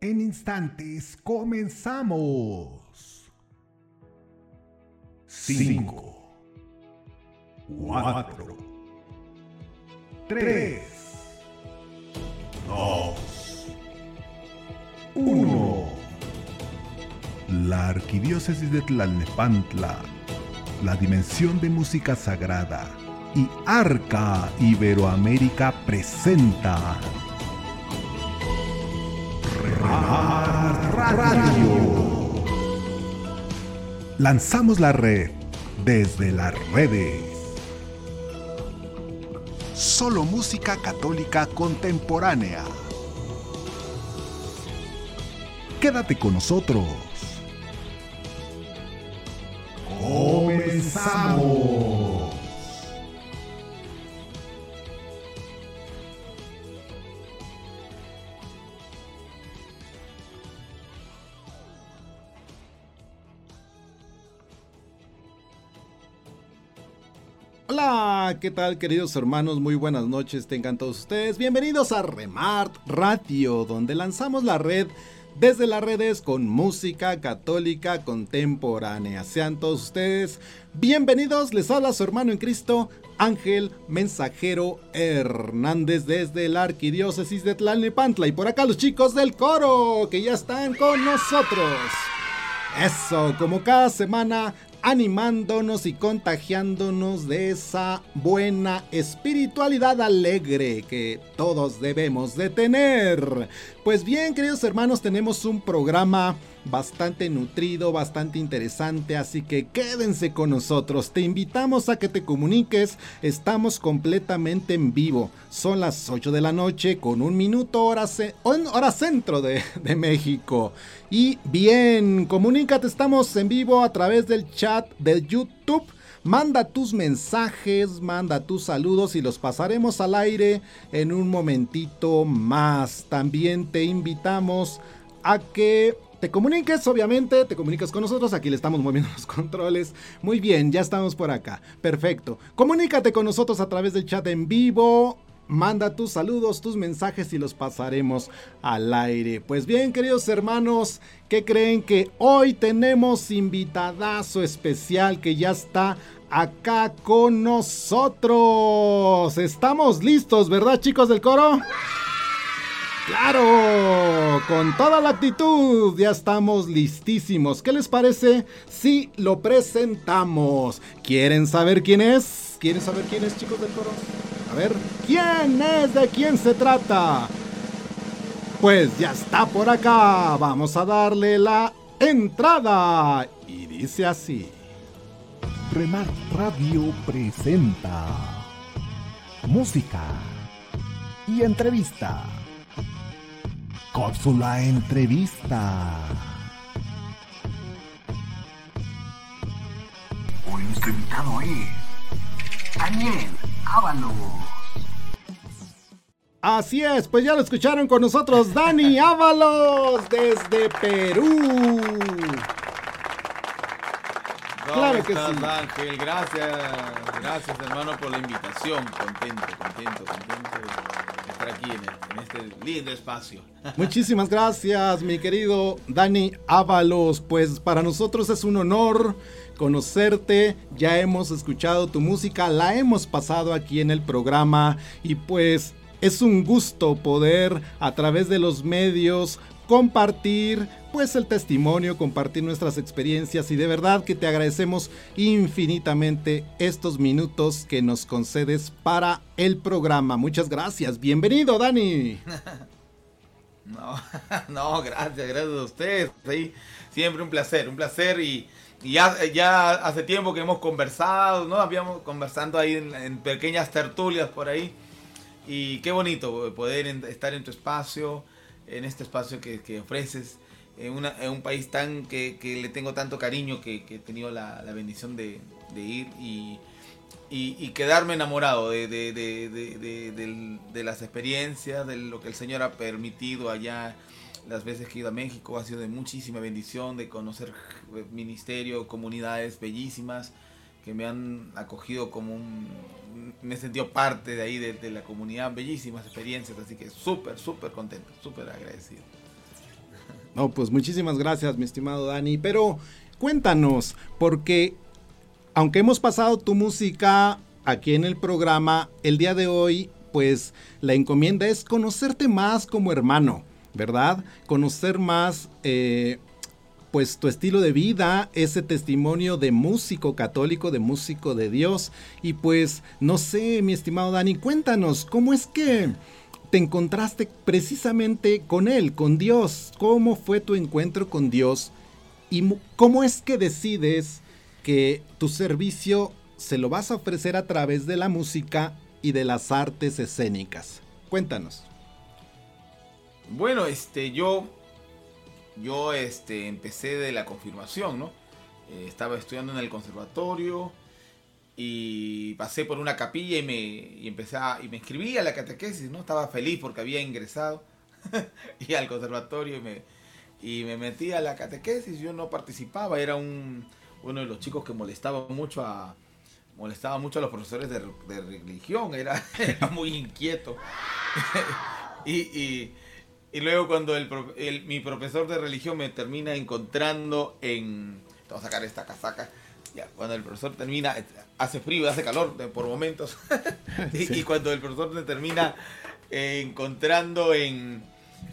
En instantes comenzamos. 5, 4, 3, 2, 1. La Arquidiócesis de Tlalnepantla, la dimensión de música sagrada y Arca Iberoamérica presenta Radio. Lanzamos la red desde las redes. Solo música católica contemporánea. Quédate con nosotros. ¿Qué tal queridos hermanos? Muy buenas noches, tengan todos ustedes. Bienvenidos a Remart Radio, donde lanzamos la red desde las redes con música católica contemporánea. Sean todos ustedes bienvenidos, les habla su hermano en Cristo, Ángel Mensajero Hernández desde la Arquidiócesis de Tlalnepantla. Y por acá los chicos del coro que ya están con nosotros. Eso, como cada semana animándonos y contagiándonos de esa buena espiritualidad alegre que todos debemos de tener. Pues bien, queridos hermanos, tenemos un programa bastante nutrido, bastante interesante, así que quédense con nosotros. Te invitamos a que te comuniques, estamos completamente en vivo. Son las 8 de la noche con un minuto hora, hora centro de, de México. Y bien, comunícate, estamos en vivo a través del chat de YouTube. Manda tus mensajes, manda tus saludos y los pasaremos al aire en un momentito más. También te invitamos a que te comuniques, obviamente, te comunicas con nosotros, aquí le estamos moviendo los controles. Muy bien, ya estamos por acá. Perfecto. Comunícate con nosotros a través del chat en vivo. Manda tus saludos, tus mensajes y los pasaremos al aire. Pues bien, queridos hermanos, ¿qué creen que hoy tenemos invitadazo especial que ya está acá con nosotros? Estamos listos, ¿verdad, chicos del coro? Claro, con toda la actitud, ya estamos listísimos. ¿Qué les parece si lo presentamos? ¿Quieren saber quién es? ¿Quieren saber quién es, chicos del coro? A ver, ¿quién es? ¿De quién se trata? Pues ya está por acá. Vamos a darle la entrada. Y dice así. Remar Radio presenta música y entrevista. Cápsula Entrevista. Hoy nuestro invitado es Daniel Ábalos. Así es, pues ya lo escucharon con nosotros Dani Ábalos desde Perú. Claro que sí. Ángel? Gracias, gracias hermano por la invitación. Contento, contento, contento de estar aquí en, en este lindo espacio. Muchísimas gracias, mi querido Dani Ábalos. Pues para nosotros es un honor conocerte, ya hemos escuchado tu música, la hemos pasado aquí en el programa y pues es un gusto poder a través de los medios compartir pues el testimonio, compartir nuestras experiencias y de verdad que te agradecemos infinitamente estos minutos que nos concedes para el programa. Muchas gracias. Bienvenido, Dani. No, no, gracias, gracias a ustedes. siempre un placer, un placer y, ya, ya hace tiempo que hemos conversado, ¿no? Habíamos conversando ahí en, pequeñas tertulias por ahí. Y qué bonito poder estar en tu espacio, en este espacio que, ofreces, en, un país tan que, le tengo tanto cariño, que, he tenido la, bendición de, ir y, y, quedarme enamorado de, de, las experiencias, de lo que el Señor ha permitido allá. Las veces que he ido a México ha sido de muchísima bendición, de conocer ministerio, comunidades bellísimas que me han acogido como un... Me he sentido parte de ahí, de, la comunidad, bellísimas experiencias, así que súper, súper contento, súper agradecido. No, pues muchísimas gracias, mi estimado Dani. Pero cuéntanos, porque aunque hemos pasado tu música aquí en el programa, el día de hoy, pues la encomienda es conocerte más como hermano, ¿verdad? Conocer más, eh, pues tu estilo de vida, ese testimonio de músico católico, de músico de Dios. Y pues, no sé, mi estimado Dani, cuéntanos, ¿cómo es que te encontraste precisamente con Él, con Dios? ¿Cómo fue tu encuentro con Dios? ¿Y cómo es que decides que tu servicio se lo vas a ofrecer a través de la música y de las artes escénicas? Cuéntanos. Bueno, este, yo, yo, este, empecé de la confirmación, ¿no? Eh, estaba estudiando en el conservatorio y pasé por una capilla y me, y empecé a, y me inscribí a la catequesis, ¿no? Estaba feliz porque había ingresado y al conservatorio y me, y me metí a la catequesis. Yo no participaba, era un, uno de los chicos que molestaba mucho a, molestaba mucho a los profesores de, religión, era, muy inquieto. y, luego cuando el, mi profesor de religión me termina encontrando en... Vamos a sacar esta casaca. Ya, cuando el profesor termina, hace frío, hace calor por momentos. y, cuando el profesor me termina encontrando en,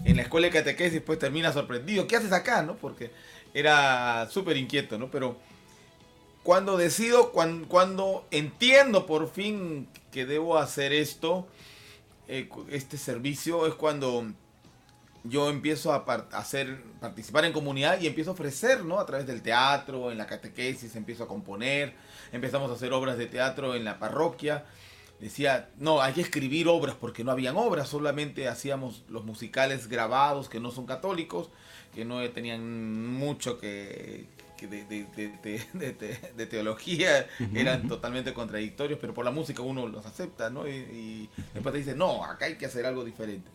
en la escuela de catequesis, pues termina sorprendido. ¿Qué haces acá? ¿no? Porque era súper inquieto, ¿no? Pero cuando decido, cuando, entiendo por fin que debo hacer esto, eh, este servicio, es cuando yo empiezo a hacer, participar en comunidad y empiezo a ofrecer, ¿no? A través del teatro, en la catequesis, empiezo a componer, empezamos a hacer obras de teatro en la parroquia. Decía, no, hay que escribir obras porque no habían obras, solamente hacíamos los musicales grabados que no son católicos, que no tenían mucho que, de, teología eran totalmente contradictorios, pero por la música uno los acepta, ¿no? Y, después te dice, no, acá hay que hacer algo diferente,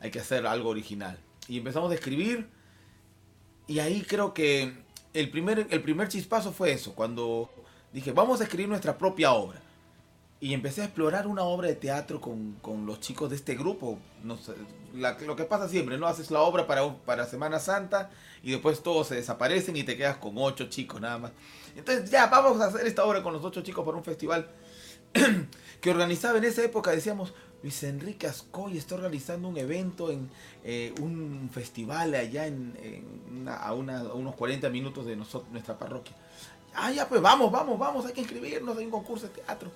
hay que hacer algo original. Y empezamos a escribir, y ahí creo que el primer, el primer chispazo fue eso, cuando dije, vamos a escribir nuestra propia obra. Y empecé a explorar una obra de teatro con, los chicos de este grupo. No lo que pasa siempre, ¿no? Haces la obra para, para Semana Santa y después todos se desaparecen y te quedas con ocho chicos nada más. Entonces ya, vamos a hacer esta obra con los ocho chicos para un festival que organizaba en esa época, decíamos, Luis Enrique Ascoy está organizando un evento en eh, un festival allá en, a, unos 40 minutos de nosotros, nuestra parroquia. Ah, ya, pues vamos, vamos, vamos, hay que inscribirnos, hay un concurso de teatro.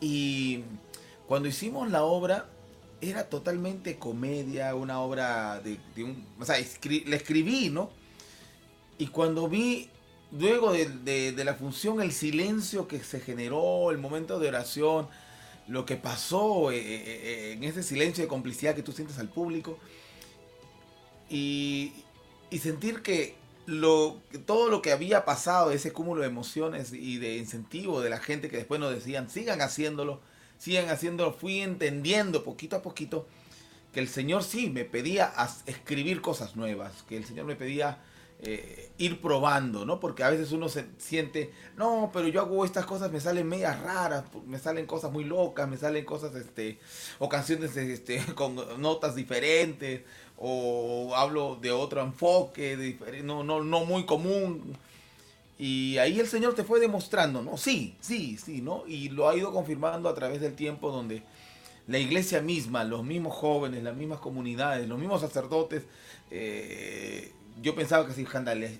Y cuando hicimos la obra, era totalmente comedia, una obra de, un... O sea, la escribí, ¿no? Y cuando vi, luego de, la función, el silencio que se generó, el momento de oración, lo que pasó eh, eh, eh, en ese silencio de complicidad que tú sientes al público, y, sentir que lo, todo lo que había pasado, ese cúmulo de emociones y de incentivo de la gente que después nos decían, sigan haciéndolo, sigan haciéndolo, fui entendiendo poquito a poquito que el Señor sí me pedía escribir cosas nuevas, que el Señor me pedía eh, ir probando, ¿no? Porque a veces uno se siente, no, pero yo hago estas cosas, me salen medias raras, me salen cosas muy locas, me salen cosas, este, o canciones este, con notas diferentes, o hablo de otro enfoque, no, no, no muy común. Y ahí el Señor te fue demostrando, ¿no? Sí, sí, sí, ¿no? Y lo ha ido confirmando a través del tiempo donde la iglesia misma, los mismos jóvenes, las mismas comunidades, los mismos sacerdotes, eh, yo pensaba que se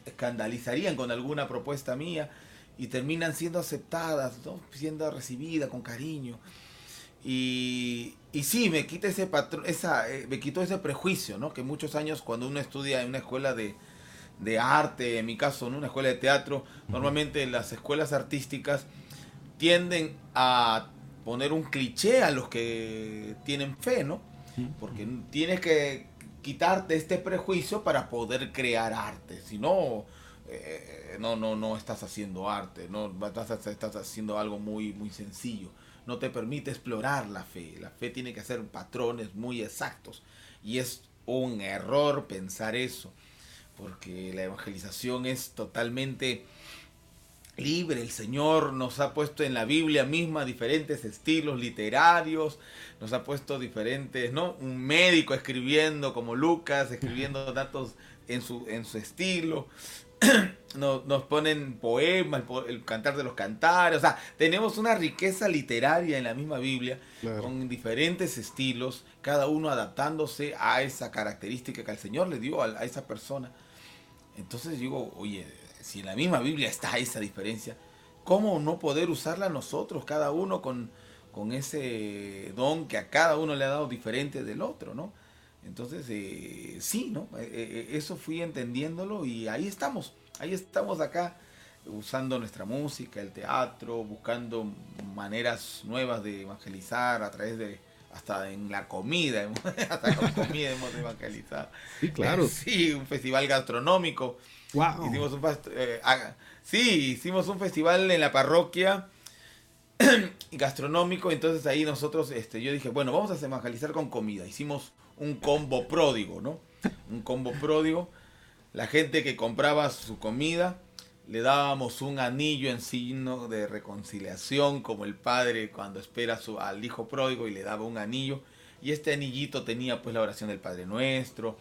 escandalizarían con alguna propuesta mía y terminan siendo aceptadas, ¿no? siendo recibidas con cariño. Y, y sí, me quita ese patrón, esa, eh, me quitó ese prejuicio, ¿no? Que muchos años cuando uno estudia en una escuela de, de arte, en mi caso, en una escuela de teatro, normalmente las escuelas artísticas tienden a poner un cliché a los que tienen fe, ¿no? Porque tienes que quitarte este prejuicio para poder crear arte, si no, eh, no, no, no estás haciendo arte, no estás, estás haciendo algo muy, muy sencillo, no te permite explorar la fe, la fe tiene que hacer patrones muy exactos. Y es un error pensar eso porque la evangelización es totalmente libre. El Señor nos ha puesto en la Biblia misma diferentes estilos literarios, nos ha puesto diferentes, ¿no? Un médico escribiendo como Lucas, escribiendo datos en su, en su estilo. nos, nos, ponen poemas, el, cantar de los cantares, o sea, tenemos una riqueza literaria en la misma Biblia, con diferentes estilos, cada uno adaptándose a esa característica que el Señor le dio a, a esa persona. Entonces digo, oye, si en la misma Biblia está esa diferencia, ¿cómo no poder usarla nosotros, cada uno con, con ese don que a cada uno le ha dado diferente del otro, ¿no? Entonces, eh, sí, ¿no? Eh, eh, eso fui entendiéndolo y ahí estamos, ahí estamos acá usando nuestra música, el teatro, buscando maneras nuevas de evangelizar a través de, hasta en la comida, hasta con comida hemos evangelizado. Sí, claro. Sí, un festival gastronómico Hicimos un eh, sí, hicimos un festival en la parroquia gastronómico, entonces ahí nosotros, este, yo dije, bueno, vamos a evangelizar con comida. Hicimos un combo pródigo, ¿no? Un combo pródigo. La gente que compraba su comida, le dábamos un anillo en signo de reconciliación, como el padre cuando espera su, al hijo pródigo y le daba un anillo. Y este anillito tenía pues la oración del Padre Nuestro,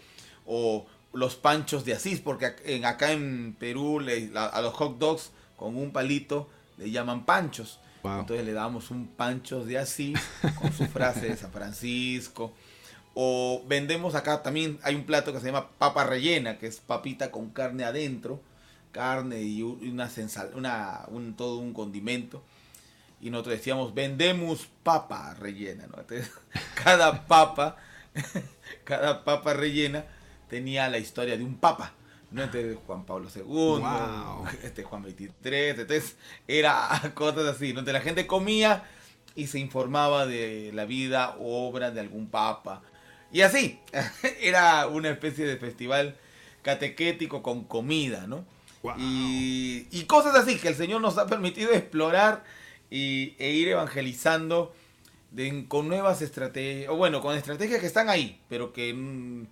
o los panchos de Asís, porque en, acá en Perú a los hot dogs con un palito le llaman panchos. Entonces le damos un pancho de Asís con su frase de San Francisco. O vendemos acá también, hay un plato que se llama papa rellena, que es papita con carne adentro, carne y una, una un, todo un condimento. Y nosotros decíamos, vendemos papa rellena. ¿no? Entonces, cada papa, cada papa rellena tenía la historia de un papa. ¿no? Entonces, Juan Pablo II, este Juan XXIII, entonces era cosas así, donde la gente comía y se informaba de la vida o obra de algún papa. Y así, era una especie de festival catequético con comida, ¿no? Y, y, cosas así que el Señor nos ha permitido explorar y, e ir evangelizando con nuevas estrategias, o bueno, con estrategias que están ahí, pero que...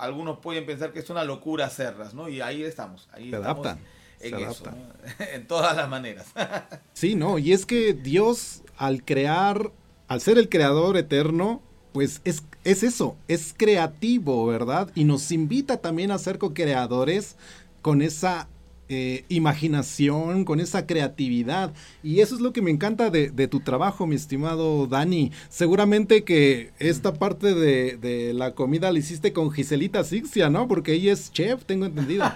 Algunos pueden pensar que es una locura hacerlas, ¿no? Y ahí estamos. Ahí se adaptan. En eso, en todas las maneras. sí, no, y es que Dios al crear, al ser el creador eterno, pues es, es eso, es creativo, ¿verdad? Y nos invita también a ser co-creadores con esa eh, imaginación, con esa creatividad. Y eso es lo que me encanta de, tu trabajo, mi estimado Dani. Seguramente que esta parte de, la comida la hiciste con Giselita Sixia, ¿no? Porque ella es chef, tengo entendido.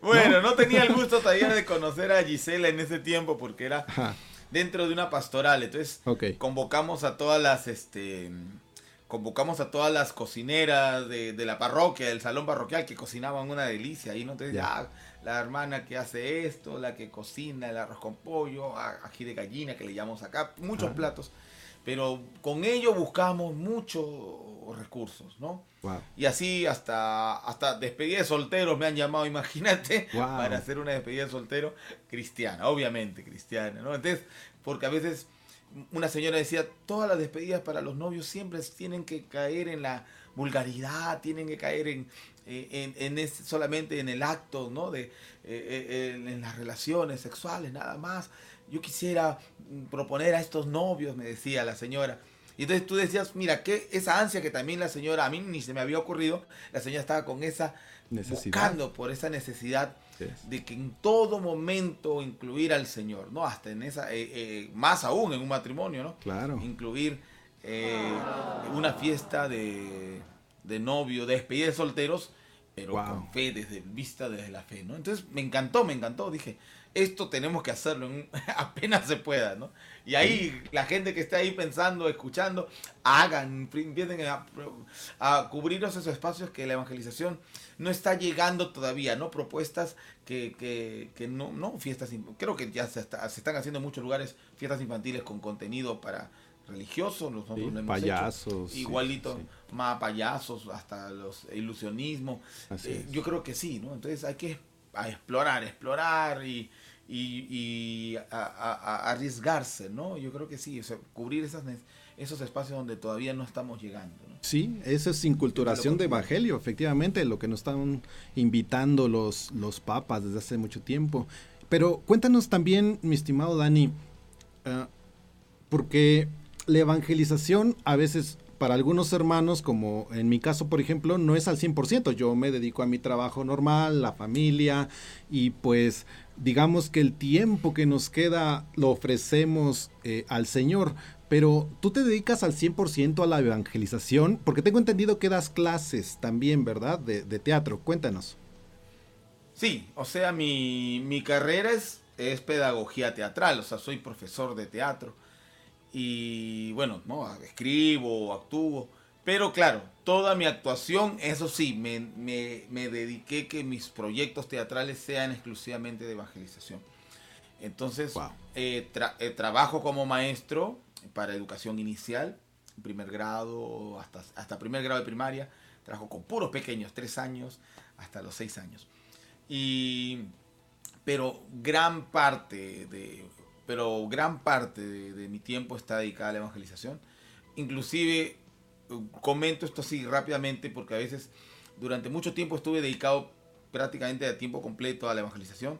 bueno, ¿No? tenía el gusto todavía de conocer a Gisela en ese tiempo porque era dentro de una pastoral. Entonces convocamos a todas las este convocamos a todas las cocineras de, la parroquia, del salón parroquial, que cocinaban una delicia. Y no te ya, la hermana que hace esto, la que cocina el arroz con pollo, ají de gallina, que le llamamos acá, muchos platos. Pero con ello buscamos muchos recursos, ¿no? Y así hasta, hasta despedida de solteros me han llamado, imagínate, para hacer una despedida de soltero cristiana, obviamente cristiana, ¿no? Entonces, porque a veces una señora decía, todas las despedidas para los novios siempre tienen que caer en la vulgaridad, tienen que caer en, eh, en, solamente en el acto, ¿no? De, eh, eh, en, las relaciones sexuales, nada más. Yo quisiera mm, proponer a estos novios, me decía la señora. Y entonces tú decías, mira, que esa ansia que también la señora, a mí ni se me había ocurrido, la señora estaba con esa, necesidad. buscando por esa necesidad de que en todo momento incluir al Señor, ¿no? Hasta en esa, eh, eh, más aún en un matrimonio, ¿no? Claro. Incluir eh, una fiesta de, de novio, de despedida de solteros, pero con fe, desde vista desde la fe, ¿no? Entonces me encantó, me encantó, dije, esto tenemos que hacerlo apenas se pueda, ¿no? Y ahí la gente que está ahí pensando, escuchando, hagan, empiecen a, cubrir esos espacios que la evangelización no está llegando todavía, ¿no? Propuestas que, que, no, no, fiestas, creo que ya se, están haciendo en muchos lugares fiestas infantiles con contenido para religiosos, nosotros payasos, igualito, más payasos, hasta los ilusionismo. Eh, yo creo que sí, ¿no? Entonces hay que explorar, explorar y y, a, arriesgarse, ¿no? Yo creo que sí, cubrir esas, esos espacios donde todavía no estamos llegando. Sí, esa es inculturación de evangelio, efectivamente, lo que nos están invitando los, los papas desde hace mucho tiempo. Pero cuéntanos también, mi estimado Dani, uh, porque la evangelización a veces para algunos hermanos, como en mi caso, por ejemplo, no es al 100%. Yo me dedico a mi trabajo normal, la familia, y pues digamos que el tiempo que nos queda lo ofrecemos eh, al Señor. Pero tú te dedicas al 100% a la evangelización, porque tengo entendido que das clases también, ¿verdad? De, de teatro. Cuéntanos. Sí, o sea, mi, mi carrera es, es, pedagogía teatral, o sea, soy profesor de teatro. Y bueno, ¿no? escribo, actúo. Pero claro, toda mi actuación, eso sí, me, me, me dediqué que mis proyectos teatrales sean exclusivamente de evangelización. Entonces, wow. eh, tra eh, trabajo como maestro para educación inicial, primer grado, hasta, hasta primer grado de primaria. Trabajo con puros pequeños, tres años hasta los seis años. Y, pero gran parte de, pero gran parte de, de mi tiempo está dedicada a la evangelización. Inclusive, comento esto así rápidamente porque a veces durante mucho tiempo estuve dedicado prácticamente a tiempo completo a la evangelización.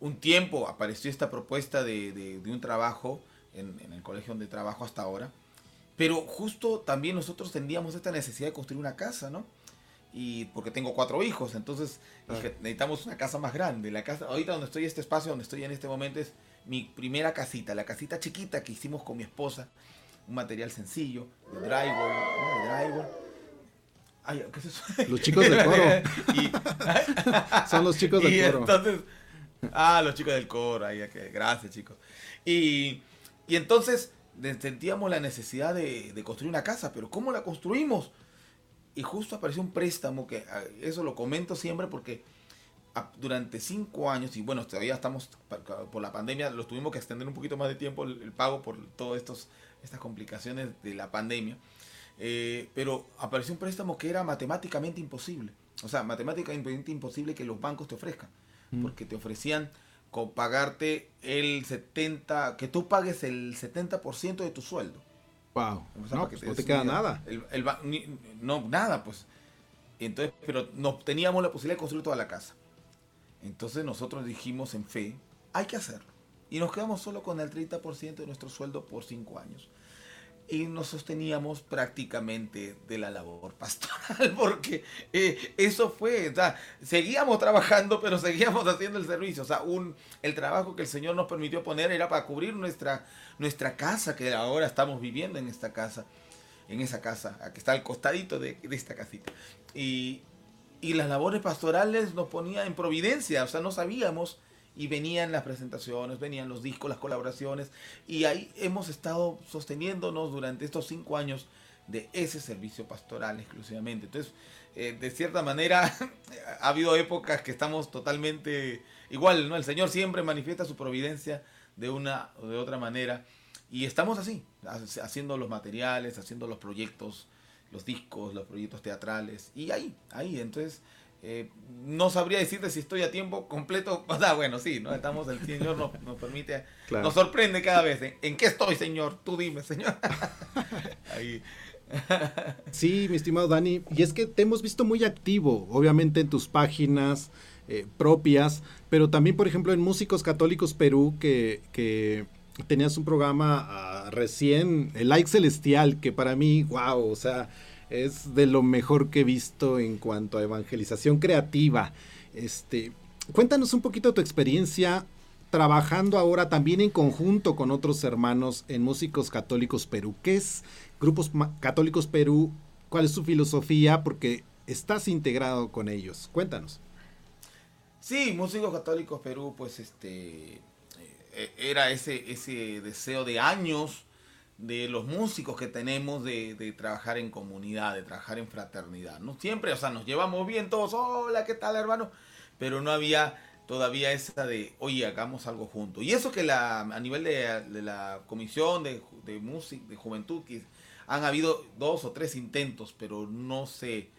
Un tiempo apareció esta propuesta de, de, de un trabajo en, en, el colegio donde trabajo hasta ahora. Pero justo también nosotros tendríamos esta necesidad de construir una casa, ¿no? Y porque tengo cuatro hijos, entonces dije, necesitamos una casa más grande. La casa, ahorita donde estoy, este espacio donde estoy en este momento es mi primera casita, la casita chiquita que hicimos con mi esposa, un material sencillo, de drywall, ¿no? de drywall. Ay, ¿qué es eso? Los chicos del coro. y, Son los chicos del y coro. Entonces, ah, los chicos del coro, ay, gracias chicos. Y, y entonces sentíamos la necesidad de, de, construir una casa, pero ¿cómo la construimos? Y justo apareció un préstamo, que eso lo comento siempre porque durante cinco años, y bueno, todavía estamos por la pandemia, lo tuvimos que extender un poquito más de tiempo el, el pago por todas estas complicaciones de la pandemia. Eh, pero apareció un préstamo que era matemáticamente imposible. O sea, matemáticamente imposible que los bancos te ofrezcan. Mm. Porque te ofrecían con pagarte el 70, que tú pagues el 70% de tu sueldo. Wow. No, pues te no te queda nada. El, el, no, nada, pues. Entonces, pero no teníamos la posibilidad de construir toda la casa. Entonces nosotros dijimos en fe, hay que hacerlo. Y nos quedamos solo con el 30% de nuestro sueldo por 5 años. Y nos sosteníamos prácticamente de la labor pastoral, porque eh, eso fue, o sea, seguíamos trabajando, pero seguíamos haciendo el servicio. O sea, un, el trabajo que el Señor nos permitió poner era para cubrir nuestra, nuestra casa, que ahora estamos viviendo en esta casa, en esa casa, que está al costadito de, de esta casita. Y, y las labores pastorales nos ponía en providencia, o sea, no sabíamos y venían las presentaciones, venían los discos, las colaboraciones y ahí hemos estado sosteniéndonos durante estos cinco años de ese servicio pastoral exclusivamente. Entonces, eh, de cierta manera, ha habido épocas que estamos totalmente igual, ¿no? El Señor siempre manifiesta su providencia de una o de otra manera y estamos así, haciendo los materiales, haciendo los proyectos los discos, los proyectos teatrales, y ahí, ahí, entonces, eh, no sabría decirte si estoy a tiempo completo, o sea, bueno, sí, ¿no? Estamos, el Señor nos, nos permite, claro. nos sorprende cada vez, ¿en, ¿en qué estoy, Señor? Tú dime, Señor. ahí. sí, mi estimado Dani, y es que te hemos visto muy activo, obviamente en tus páginas eh, propias, pero también, por ejemplo, en Músicos Católicos Perú, que, que tenías un programa uh, recién, el Like Celestial, que para mí, wow, o sea, es de lo mejor que he visto en cuanto a evangelización creativa. Este, cuéntanos un poquito tu experiencia trabajando ahora también en conjunto con otros hermanos en Músicos Católicos Perú. ¿Qué es Grupos Católicos Perú? ¿Cuál es su filosofía? Porque estás integrado con ellos. Cuéntanos. Sí, Músicos Católicos Perú, pues este eh, era ese, ese deseo de años de los músicos que tenemos de, trabajar en comunidad, de trabajar en fraternidad. No siempre, o sea, nos llevamos bien todos, hola, ¿qué tal, hermano? Pero no había todavía esa de, oye, hagamos algo juntos. Y eso que la, a nivel de, la comisión de, de música, de juventud, que han habido dos o tres intentos, pero no se,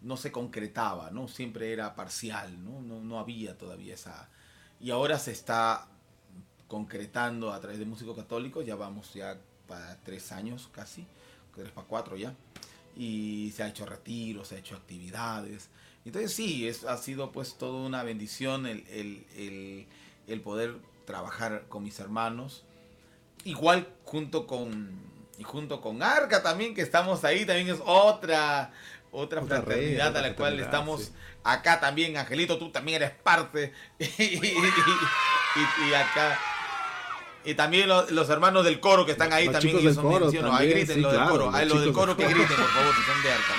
no se concretaba, ¿no? Siempre era parcial, ¿no? No, no había todavía esa... Y ahora se está concretando a través de músicos católicos, ya vamos ya para tres años casi, tres para cuatro ya. y se ha hecho retiros, se ha hecho actividades. Entonces sí, es, ha sido pues toda una bendición el, el, el, poder trabajar con mis hermanos. Igual junto con, y junto con Arca también, que estamos ahí, también es otra, otra, fraternidad a la cual estamos acá también. Angelito, tú también eres parte. y, acá. Y también los, hermanos del coro que están ahí también, ellos son mencionados. Ahí griten lo del coro. Ahí los del coro que griten, por favor, si son de Arca.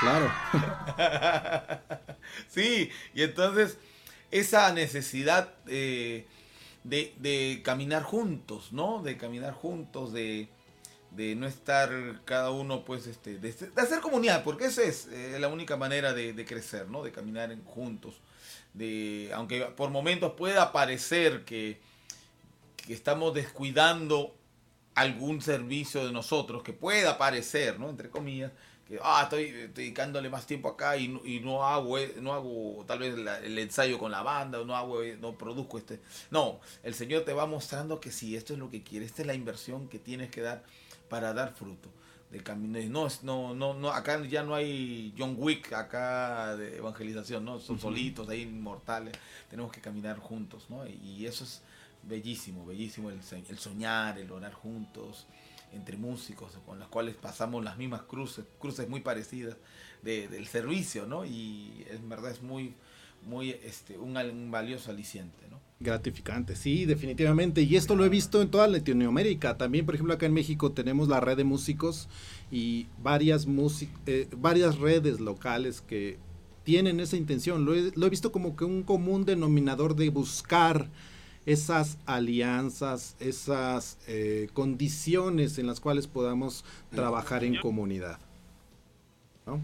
Claro. sí, y entonces esa necesidad de, de, caminar juntos, ¿no? De caminar juntos, de, de no estar cada uno, pues, este, de, hacer comunidad, porque esa es eh, la única manera de, crecer, ¿no? De caminar juntos. De, aunque por momentos pueda parecer que, que estamos descuidando algún servicio de nosotros, que pueda parecer, ¿no? Entre comillas, ah, estoy dedicándole más tiempo acá y, no hago eh, no hago tal vez el ensayo con la banda o no hago eh, no produzco este no el señor te va mostrando que si esto es lo que quiere esta es la inversión que tienes que dar para dar fruto de camino. No no no no acá ya no hay John Wick acá de evangelización no son solitos ahí inmortales tenemos que caminar juntos no y, eso es bellísimo bellísimo el, el soñar el orar juntos entre músicos con los cuales pasamos las mismas cruces, cruces muy parecidas del servicio, ¿no? Y en verdad es muy, muy, este, un, valioso aliciente, ¿no? Gratificante, sí, definitivamente. Y esto lo he visto en toda Latinoamérica. También, por ejemplo, acá en México tenemos la red de músicos y varias, eh, varias redes locales que tienen esa intención. Lo he, lo he visto como que un común denominador de buscar esas alianzas, esas eh, condiciones en las cuales podamos trabajar en comunidad. ¿no?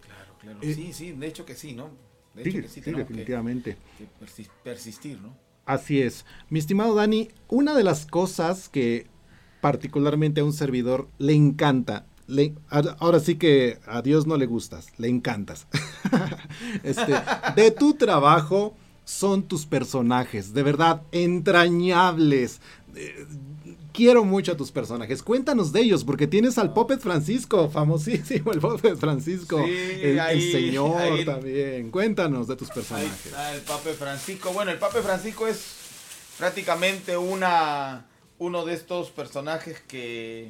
Claro, claro. Eh, sí, sí, de hecho que sí, ¿no? De hecho que sí, definitivamente. persistir, ¿no? Así es. Mi estimado Dani, una de las cosas que particularmente a un servidor le encanta, le, ahora sí que a Dios no le gustas, le encantas. este, de tu trabajo son tus personajes, de verdad, entrañables. Eh, quiero mucho a tus personajes. Cuéntanos de ellos, porque tienes al Puppet Francisco, famosísimo el Puppet Francisco. el, señor también. Cuéntanos de tus personajes. el Puppet Francisco. Bueno, el Puppet Francisco es prácticamente una uno de estos personajes que,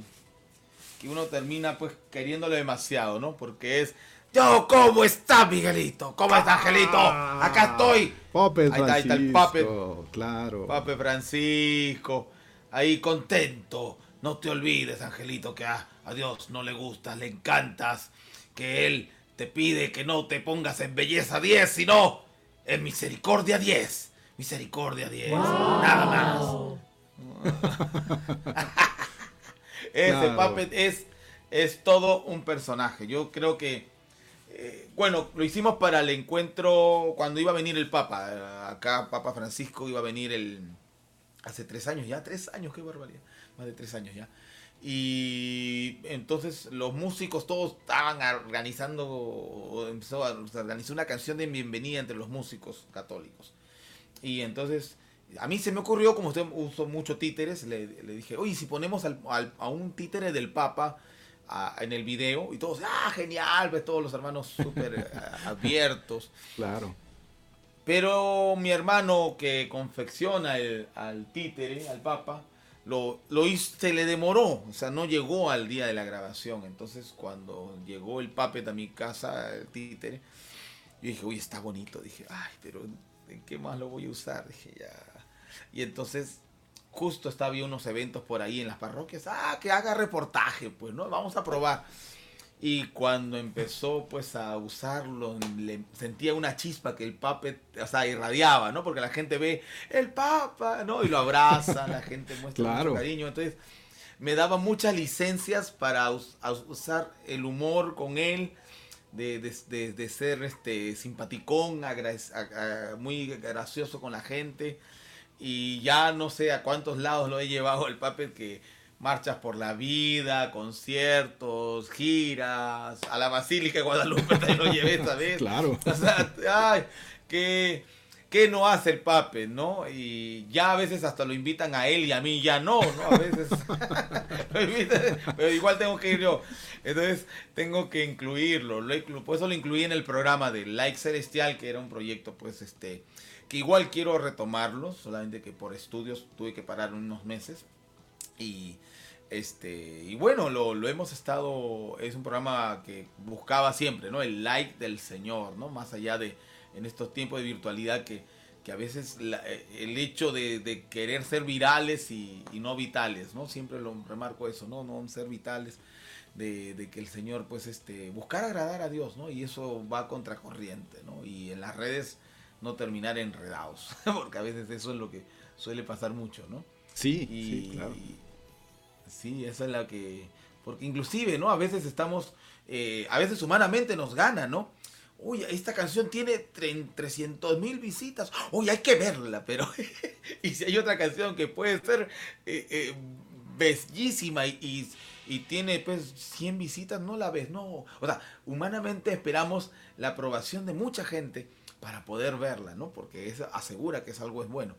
que uno termina pues queriéndolo demasiado, ¿no? Porque es yo, ¿cómo está Miguelito? ¿Cómo está Angelito? Acá estoy. Pape Francisco. Ahí está, el Pape. Claro. Pape Francisco. Ahí contento. No te olvides, Angelito, que a, Dios no le gustas, le encantas. Que Él te pide que no te pongas en belleza 10, sino en misericordia 10. Misericordia 10. Nada más. Ese Pape es, es todo un personaje. Yo creo que eh, bueno, lo hicimos para el encuentro cuando iba a venir el Papa. Acá Papa Francisco iba a venir el hace tres años ya, tres años, qué barbaridad, más de tres años ya. Y entonces los músicos todos estaban organizando, empezó a organizar una canción de bienvenida entre los músicos católicos. Y entonces a mí se me ocurrió, como usted usó mucho títeres, le, dije, oye, si ponemos a un títere del Papa, en el video y todos, ah, genial, ves todos los hermanos súper eh, abiertos. Claro. Pero mi hermano que confecciona el, al títere, al papa, lo, lo hizo, se le demoró, o sea, no llegó al día de la grabación. Entonces, cuando llegó el papet a mi casa, el títere, yo dije, uy, está bonito. Dije, ay, pero ¿en qué más lo voy a usar? Dije, ya. Y entonces justo estaba había unos eventos por ahí en las parroquias, ah, que haga reportaje, pues, ¿no? Vamos a probar. Y cuando empezó pues a usarlo, le sentía una chispa que el papa, o sea, irradiaba, ¿no? Porque la gente ve el papa, ¿no? Y lo abraza, la gente muestra mucho cariño. Entonces, me daba muchas licencias para usar el humor con él, de, de, de, ser este simpaticón, muy gracioso con la gente y ya no sé a cuántos lados lo he llevado el papel que marchas por la vida, conciertos, giras, a la Basílica de Guadalupe también lo llevé esta vez. Claro. O sea, ay, ¿qué no hace el pape, no? Y ya a veces hasta lo invitan a él y a mí ya no, ¿no? A veces pero igual tengo que ir yo. Entonces tengo que incluirlo. Por eso lo incluí en el programa de Like Celestial, que era un proyecto, pues, este, que igual quiero retomarlo, solamente que por estudios tuve que parar unos meses. Y este, y bueno, lo, lo, hemos estado, es un programa que buscaba siempre, ¿no? El like del Señor, ¿no? Más allá de, en estos tiempos de virtualidad que, que a veces eh, el hecho de, querer ser virales y, no vitales, ¿no? Siempre lo remarco eso, ¿no? No ser vitales, de, que el Señor, pues, este, buscar agradar a Dios, ¿no? Y eso va contracorriente, ¿no? Y en las redes no terminar enredados, porque a veces eso es lo que suele pasar mucho, ¿no? Sí, sí, claro. sí, esa es la que... Porque inclusive, ¿no? A veces estamos, eh, a veces humanamente nos gana, ¿no? uy, esta canción tiene 300 mil visitas, uy, hay que verla, pero... y si hay otra canción que puede ser eh, eh, bellísima y, y, tiene pues 100 visitas, no la ves, no. O sea, humanamente esperamos la aprobación de mucha gente para poder verla, ¿no? Porque eso asegura que es algo es bueno.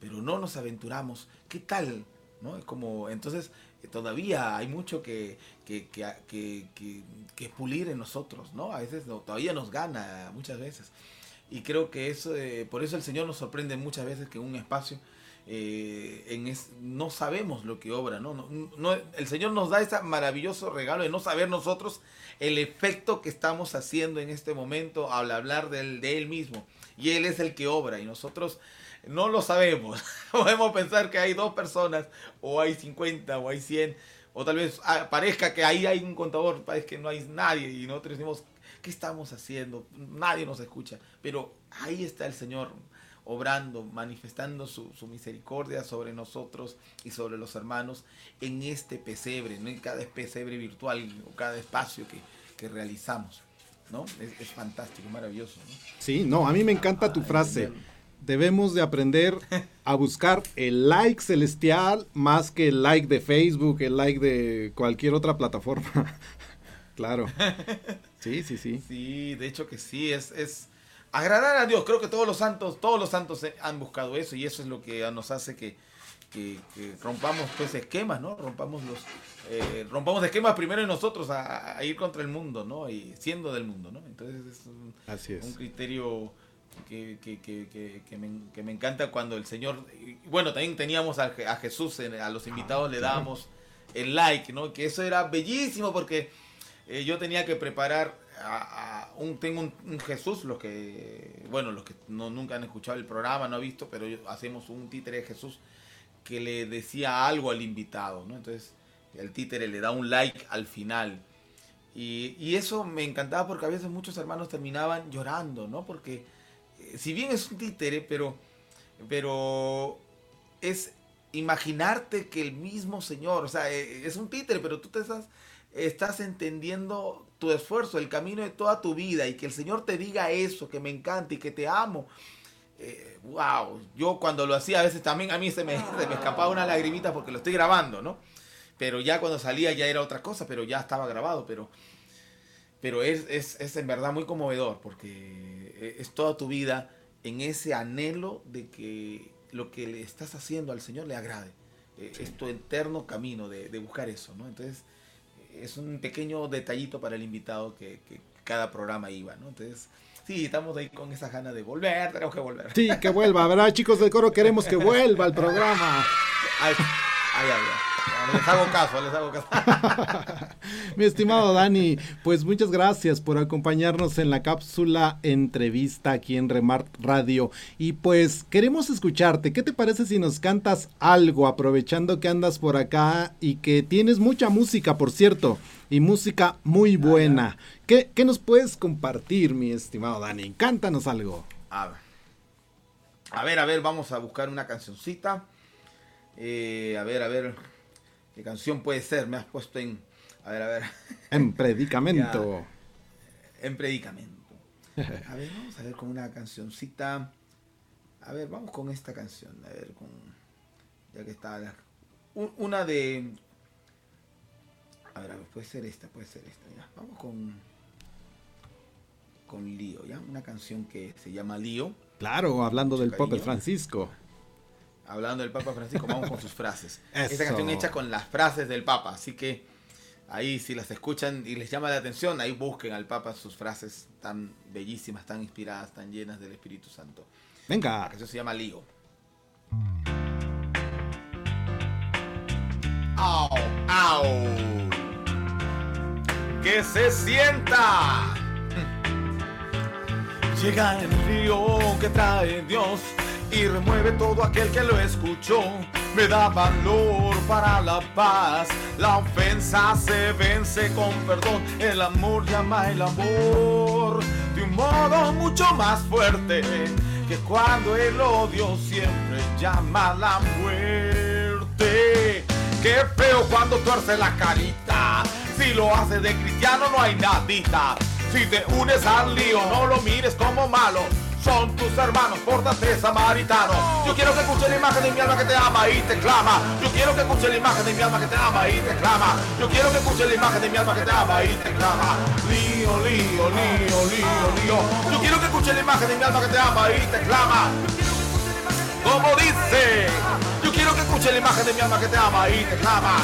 Pero no nos aventuramos. ¿Qué tal? ¿No? Es como, entonces, todavía hay mucho que, que, que, pulir en nosotros, ¿no? A veces todavía nos gana, muchas veces. Y creo que eso, eh, por eso el Señor nos sorprende muchas veces que un espacio eh, no sabemos lo que obra, ¿no? No, El Señor nos da ese maravilloso regalo de no saber nosotros el efecto que estamos haciendo en este momento al hablar de de él mismo. Y Él es el que obra y nosotros no lo sabemos. Podemos pensar que hay dos personas, o hay 50, o hay 100, o tal vez ah, parezca que ahí hay un contador, parece que no hay nadie, y nosotros decimos, ¿qué estamos haciendo? Nadie nos escucha. Pero ahí está el Señor obrando, manifestando su, misericordia sobre nosotros y sobre los hermanos en este pesebre, ¿no? en cada pesebre virtual o cada espacio que, realizamos. ¿no? Es, fantástico, maravilloso. Sí, no, a mí me encanta tu frase debemos de aprender a buscar el like celestial más que el like de Facebook, el like de cualquier otra plataforma. claro. Sí, sí, sí. Sí, de hecho que sí, es, es agradar a Dios. Creo que todos los santos, todos los santos han buscado eso y eso es lo que nos hace que, rompamos pues esquemas, ¿no? Rompamos los eh, rompamos esquemas primero en nosotros a, ir contra el mundo, ¿no? Y siendo del mundo, ¿no? Entonces es un, Así es. un criterio que, que, que, que, me, que, me, encanta cuando el Señor, bueno, también teníamos a, Jesús, a los invitados le dábamos el like, ¿no? Que eso era bellísimo porque eh, yo tenía que preparar tengo un, Jesús, los que, bueno, los que no, nunca han escuchado el programa, no han visto, pero hacemos un títere de Jesús que le decía algo al invitado, ¿no? Entonces el títere le da un like al final. Y, eso me encantaba porque a veces muchos hermanos terminaban llorando, ¿no? Porque si bien es un títere, pero, pero es imaginarte que el mismo Señor, o sea, e, es un títere, pero tú te estás, estás entendiendo tu esfuerzo, el camino de toda tu vida y que el Señor te diga eso, que me encanta y que te amo. wow, eh, yo cuando lo hacía a veces también a mí se me, se me escapaba una lagrimita porque lo estoy grabando, ¿no? Pero ya cuando salía ya era otra cosa, pero ya estaba grabado, pero pero es, es, es, en verdad muy conmovedor porque es toda tu vida en ese anhelo de que lo que le estás haciendo al Señor le agrade. E, es tu eterno camino de, de, buscar eso, ¿no? Entonces, es un pequeño detallito para el invitado que, que cada programa iba, ¿no? Entonces, sí, estamos ahí con esa gana de volver, tenemos que volver. Sí, que vuelva, ¿verdad? Chicos del coro, queremos que vuelva el programa. Ay, ay, ay. Les hago caso, les hago caso. Mi estimado Dani, pues muchas gracias por acompañarnos en la cápsula entrevista aquí en Remart Radio. Y pues queremos escucharte. ¿Qué te parece si nos cantas algo aprovechando que andas por acá y que tienes mucha música, por cierto? Y música muy ah, buena. ¿Qué, nos puedes compartir, mi estimado Dani? Cántanos algo. A ver, a ver, a ver vamos a buscar una cancioncita. Eh, a ver, a ver. ¿Qué canción puede ser? Me has puesto en. A ver, a ver. En predicamento. en predicamento. A ver, vamos a ver con una cancioncita. A ver, vamos con esta canción. A ver, con. Ya que está. una de. A ver, a ver, puede ser esta, puede ser esta. Ya. Vamos con. con Lío, ¿ya? Una canción que se llama Lío. Claro, hablando del Papa Francisco. Hablando del Papa Francisco, vamos con sus frases. Esta canción hecha con las frases del Papa, así que ahí si las escuchan y les llama la atención, ahí busquen al Papa sus frases tan bellísimas, tan inspiradas, tan llenas del Espíritu Santo. Venga. La canción se llama Lío. ¡Au! ¡Au! ¡Que se sienta! Llega el río que trae Dios y remueve todo aquel que lo escuchó. Me da valor para la paz. La ofensa se vence con perdón. El amor llama el amor de un modo mucho más fuerte que cuando el odio siempre llama la muerte. Qué feo cuando tuerce la carita. Si lo hace de cristiano no hay nadita. Si te unes al lío, no lo mires como malo. Son tus hermanos, pórtate samaritano. Yo quiero que escuche la imagen de mi alma que te ama y te clama. Yo quiero que escuche la imagen de mi alma que te ama y te clama. Yo quiero que escuche la imagen de mi alma que te ama y te clama. Lío, lío, lío, lío, lío. Yo quiero que escuche la imagen de mi alma que te ama y te clama. Como dice, yo quiero que escuche la imagen de mi alma que te ama y te clama.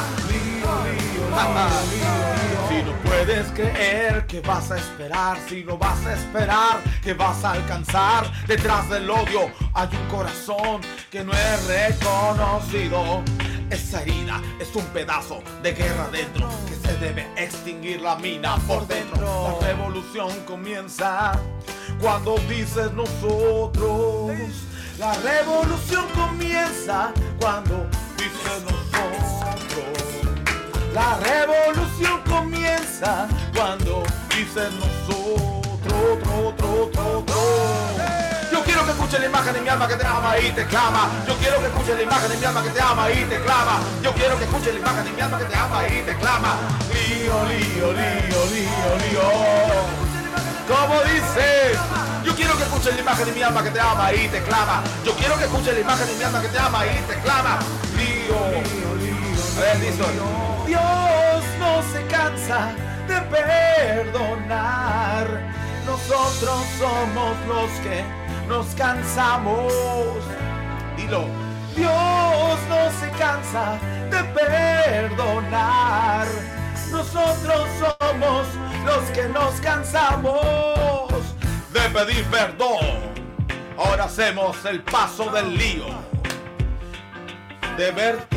Si no puedes creer que vas a esperar, si no vas a esperar que vas a alcanzar, detrás del odio hay un corazón que no es reconocido. Esa herida es un pedazo de guerra dentro que se debe extinguir la mina por dentro. La revolución comienza cuando dices nosotros. La revolución comienza cuando dices nosotros. La revolución comienza cuando dicen nosotros, otro, otro, otro, Yo quiero que escuche la imagen de mi alma que te ama y te clama. Yo quiero que escuche la imagen de mi alma que te ama y te clama. Yo quiero que escuche la imagen de mi alma que te ama y te clama. Lío, lío, lío, lío, lío. Como dices, yo quiero que escuche la imagen de mi alma que te ama y te clama. Yo quiero que escuche la imagen de mi alma que te ama y te clama. Lío, lío. Dios no se cansa de perdonar. Nosotros somos los que nos cansamos. Dilo. Dios no se cansa de perdonar. Nosotros somos los que nos cansamos de pedir perdón. Ahora hacemos el paso del lío. De ver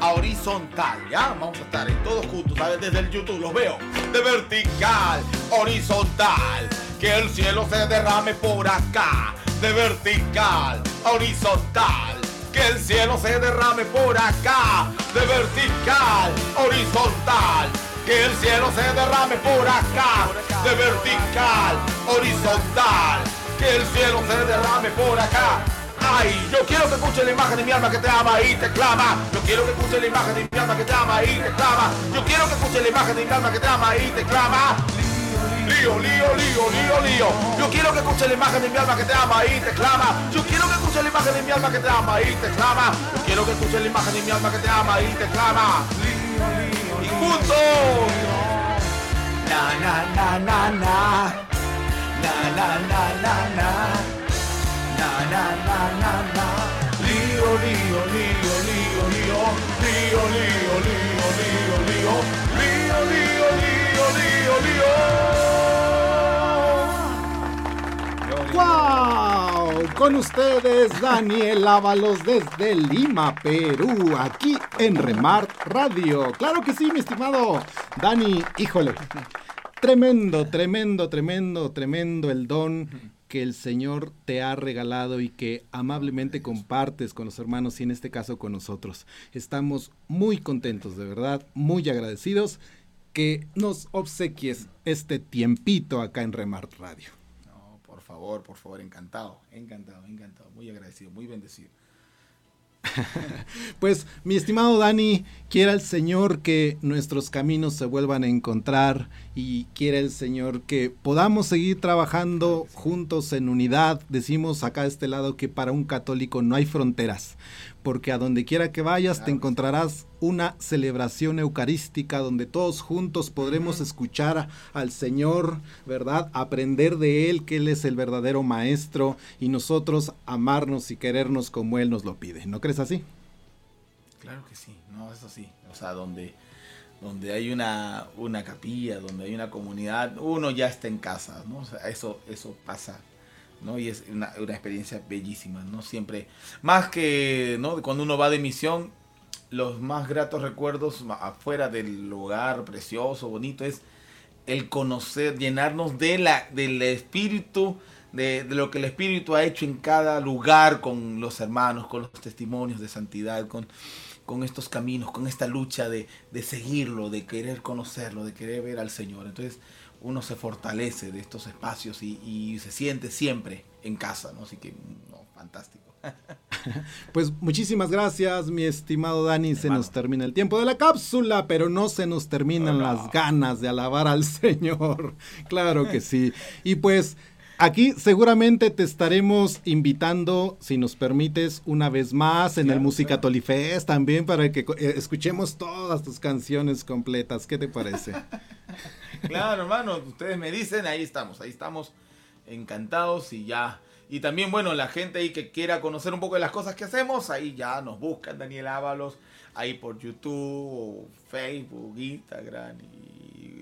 a horizontal, ¿ya? Vamos a estar en todos juntos, ¿sabes? Desde el YouTube los veo. De vertical, horizontal, que el cielo se derrame por acá. De vertical, horizontal, que el cielo se derrame por acá. De vertical, horizontal, que el cielo se derrame por acá. De vertical, horizontal, que el cielo se derrame por acá. Yo quiero que escuche la imagen de mi alma que te ama y te clama. Yo quiero que escuche la imagen de mi alma que te ama y te clama. Yo quiero que escuche la imagen de mi alma que te ama y te clama. Lío, lío, lío, lío, lío. Yo quiero que escuche la imagen de mi alma que te ama y te clama. Yo quiero que escuche la imagen de mi alma que te ama y te clama. Yo quiero que escuche la imagen de mi alma que te ama y te clama. Y. Na na na na na. Na na na na na na na na na na lío lío lío lío lío lío lío lío lío lío lío lío lío lío lío ¡Wow! Con ustedes Daniel Ábalos desde Lima, Perú, aquí en Remart Radio. Claro que sí, mi estimado Dani, híjole. Tremendo, tremendo, tremendo, tremendo el don que el Señor te ha regalado y que amablemente compartes con los hermanos y en este caso con nosotros. Estamos muy contentos, de verdad, muy agradecidos que nos obsequies este tiempito acá en Remart Radio. No, por favor, por favor, encantado, encantado, encantado, muy agradecido, muy bendecido. pues mi estimado Dani, quiera el Señor que nuestros caminos se vuelvan a encontrar y quiera el Señor que podamos seguir trabajando juntos en unidad. Decimos acá de este lado que para un católico no hay fronteras. Porque a donde quiera que vayas te encontrarás una celebración eucarística donde todos juntos podremos escuchar al Señor, ¿verdad? Aprender de Él, que Él es el verdadero Maestro, y nosotros amarnos y querernos como Él nos lo pide. ¿No crees así? Claro que sí, no, eso sí. O sea, donde, donde hay una, una capilla, donde hay una comunidad, uno ya está en casa, ¿no? O sea, eso, eso pasa ¿no? Y es una, experiencia bellísima, ¿no? Siempre, más que, ¿no? Cuando uno va de misión, los más gratos recuerdos afuera del lugar precioso, bonito, es el conocer, llenarnos de la, del espíritu, de, lo que el espíritu ha hecho en cada lugar con los hermanos, con los testimonios de santidad, con, con estos caminos, con esta lucha de, de seguirlo, de querer conocerlo, de querer ver al Señor. Entonces, uno se fortalece de estos espacios y, se siente siempre en casa, ¿no? Así que, fantástico. Pues muchísimas gracias, mi estimado Dani. Se nos termina el tiempo de la cápsula, pero no se nos terminan las ganas de alabar al Señor. Claro que sí. Y pues aquí seguramente te estaremos invitando, si nos permites, una vez más en el Música Tolifest también para que eh, escuchemos todas tus canciones completas. ¿Qué te parece? Claro, hermano, ustedes me dicen, ahí estamos, ahí estamos encantados y ya. Y también, bueno, la gente ahí que quiera conocer un poco de las cosas que hacemos, ahí ya nos buscan Daniel Ábalos, ahí por YouTube, Facebook, Instagram y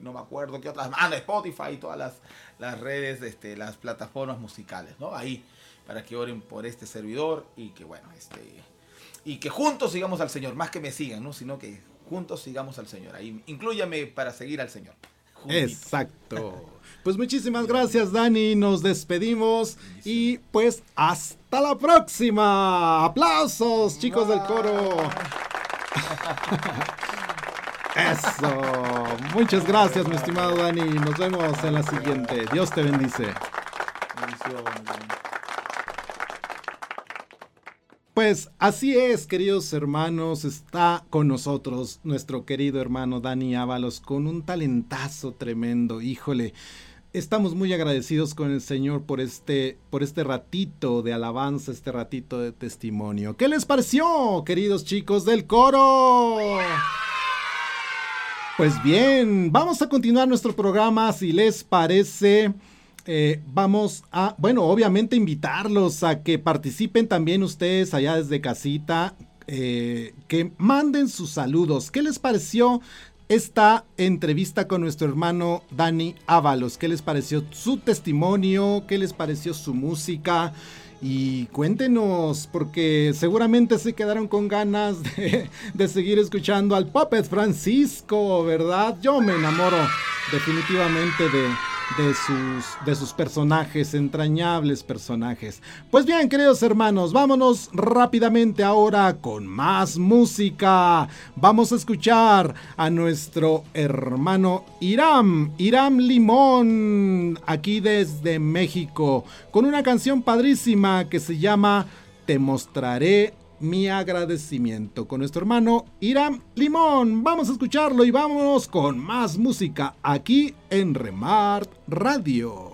no me acuerdo qué otras, ah, Spotify y todas las, las redes, este, las plataformas musicales, ¿no? Ahí para que oren por este servidor y que bueno, este y que juntos sigamos al Señor, más que me sigan, ¿no? Sino que juntos sigamos al Señor. Ahí incluyame para seguir al Señor. Exacto. Pues muchísimas gracias Dani, nos despedimos y pues hasta la próxima. Aplausos chicos del coro. Eso. Muchas gracias mi estimado Dani. Nos vemos en la siguiente. Dios te bendice. Pues así es, queridos hermanos, está con nosotros nuestro querido hermano Dani Ábalos con un talentazo tremendo, híjole. Estamos muy agradecidos con el Señor por este, por este ratito de alabanza, este ratito de testimonio. ¿Qué les pareció, queridos chicos del coro? Pues bien, vamos a continuar nuestro programa, si les parece. Eh, vamos a, bueno, obviamente invitarlos a que participen también ustedes allá desde casita, eh, que manden sus saludos. ¿Qué les pareció esta entrevista con nuestro hermano Dani Ábalos? ¿Qué les pareció su testimonio? ¿Qué les pareció su música? Y cuéntenos, porque seguramente se quedaron con ganas de, de, seguir escuchando al Puppet Francisco, ¿verdad? Yo me enamoro definitivamente de, de sus, de sus personajes, entrañables personajes. Pues bien, queridos hermanos, vámonos rápidamente ahora con más música. Vamos a escuchar a nuestro hermano Iram, Iram Limón, aquí desde México, con una canción padrísima que se llama Te mostraré mi agradecimiento con nuestro hermano Irán Limón. Vamos a escucharlo y vámonos con más música aquí en Remart Radio.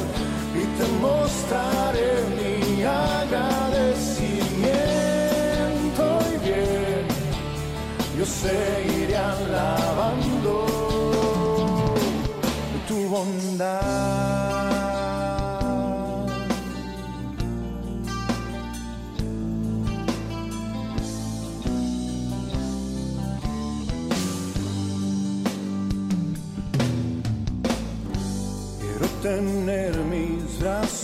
mostraré mi agradecimiento y bien, yo seguiré alabando tu bondad. tener mis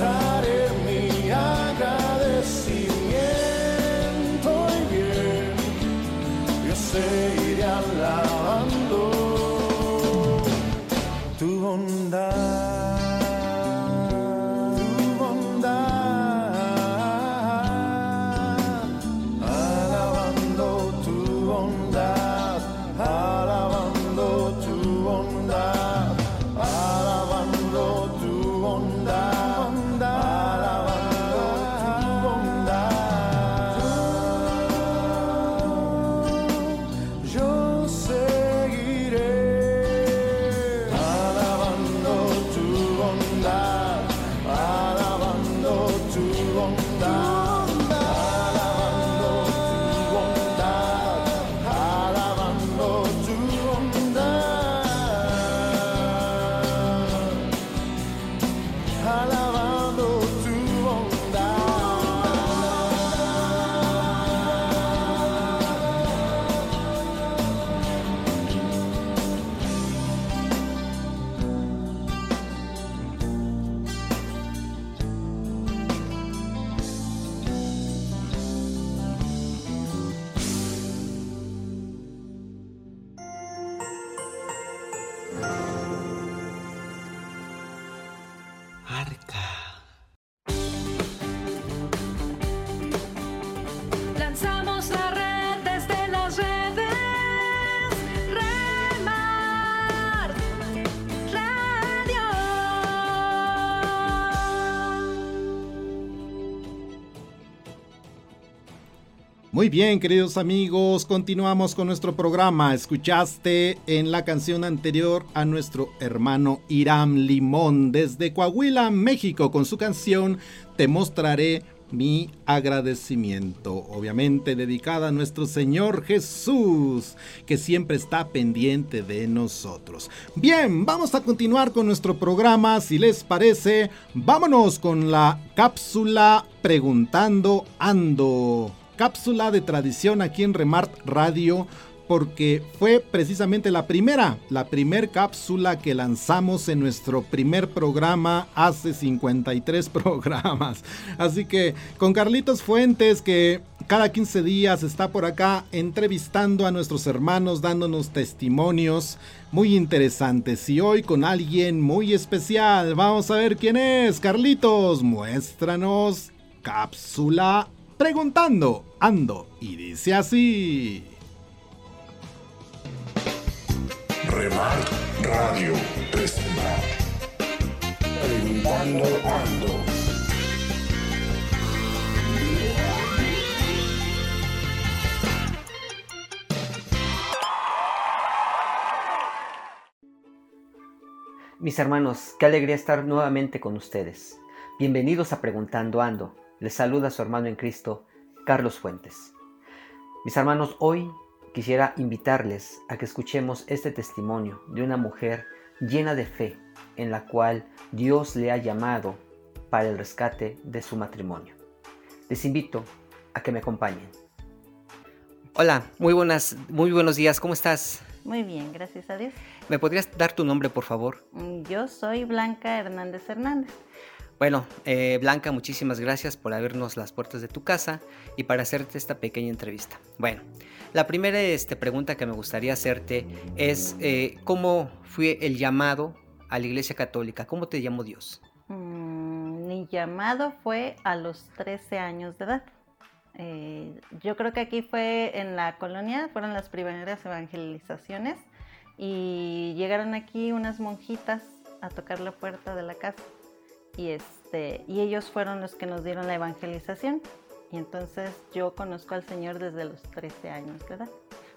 mostraré mi agradecimiento y bien, yo seguiré alabando Muy bien, queridos amigos, continuamos con nuestro programa. Escuchaste en la canción anterior a nuestro hermano Iram Limón desde Coahuila, México, con su canción Te mostraré mi agradecimiento, obviamente dedicada a nuestro Señor Jesús, que siempre está pendiente de nosotros. Bien, vamos a continuar con nuestro programa, si les parece, vámonos con la cápsula Preguntando Ando cápsula de tradición aquí en Remart Radio porque fue precisamente la primera, la primer cápsula que lanzamos en nuestro primer programa hace 53 programas. Así que con Carlitos Fuentes que cada 15 días está por acá entrevistando a nuestros hermanos, dándonos testimonios muy interesantes. Y hoy con alguien muy especial, vamos a ver quién es. Carlitos, muéstranos cápsula preguntando, ando, y dice así. Remar Radio presenta. Preguntando, ando. Mis hermanos, qué alegría estar nuevamente con ustedes. Bienvenidos a Preguntando Ando, les saluda su hermano en Cristo, Carlos Fuentes. Mis hermanos, hoy quisiera invitarles a que escuchemos este testimonio de una mujer llena de fe en la cual Dios le ha llamado para el rescate de su matrimonio. Les invito a que me acompañen. Hola, muy buenas, muy buenos días, ¿cómo estás? Muy bien, gracias a Dios. ¿Me podrías dar tu nombre, por favor? Yo soy Blanca Hernández Hernández. Bueno, eh, Blanca, muchísimas gracias por abrirnos las puertas de tu casa y para hacerte esta pequeña entrevista. Bueno, la primera este, pregunta que me gustaría hacerte es eh, ¿cómo fue el llamado a la Iglesia Católica? ¿Cómo te llamó Dios? Mm, Mi llamado fue a los 13 años de edad. Eh, yo creo que aquí fue en la colonia, fueron las primeras evangelizaciones y llegaron aquí unas monjitas a tocar la puerta de la casa y este y ellos fueron los que nos dieron la evangelización y entonces yo conozco al Señor desde los 13 años de edad.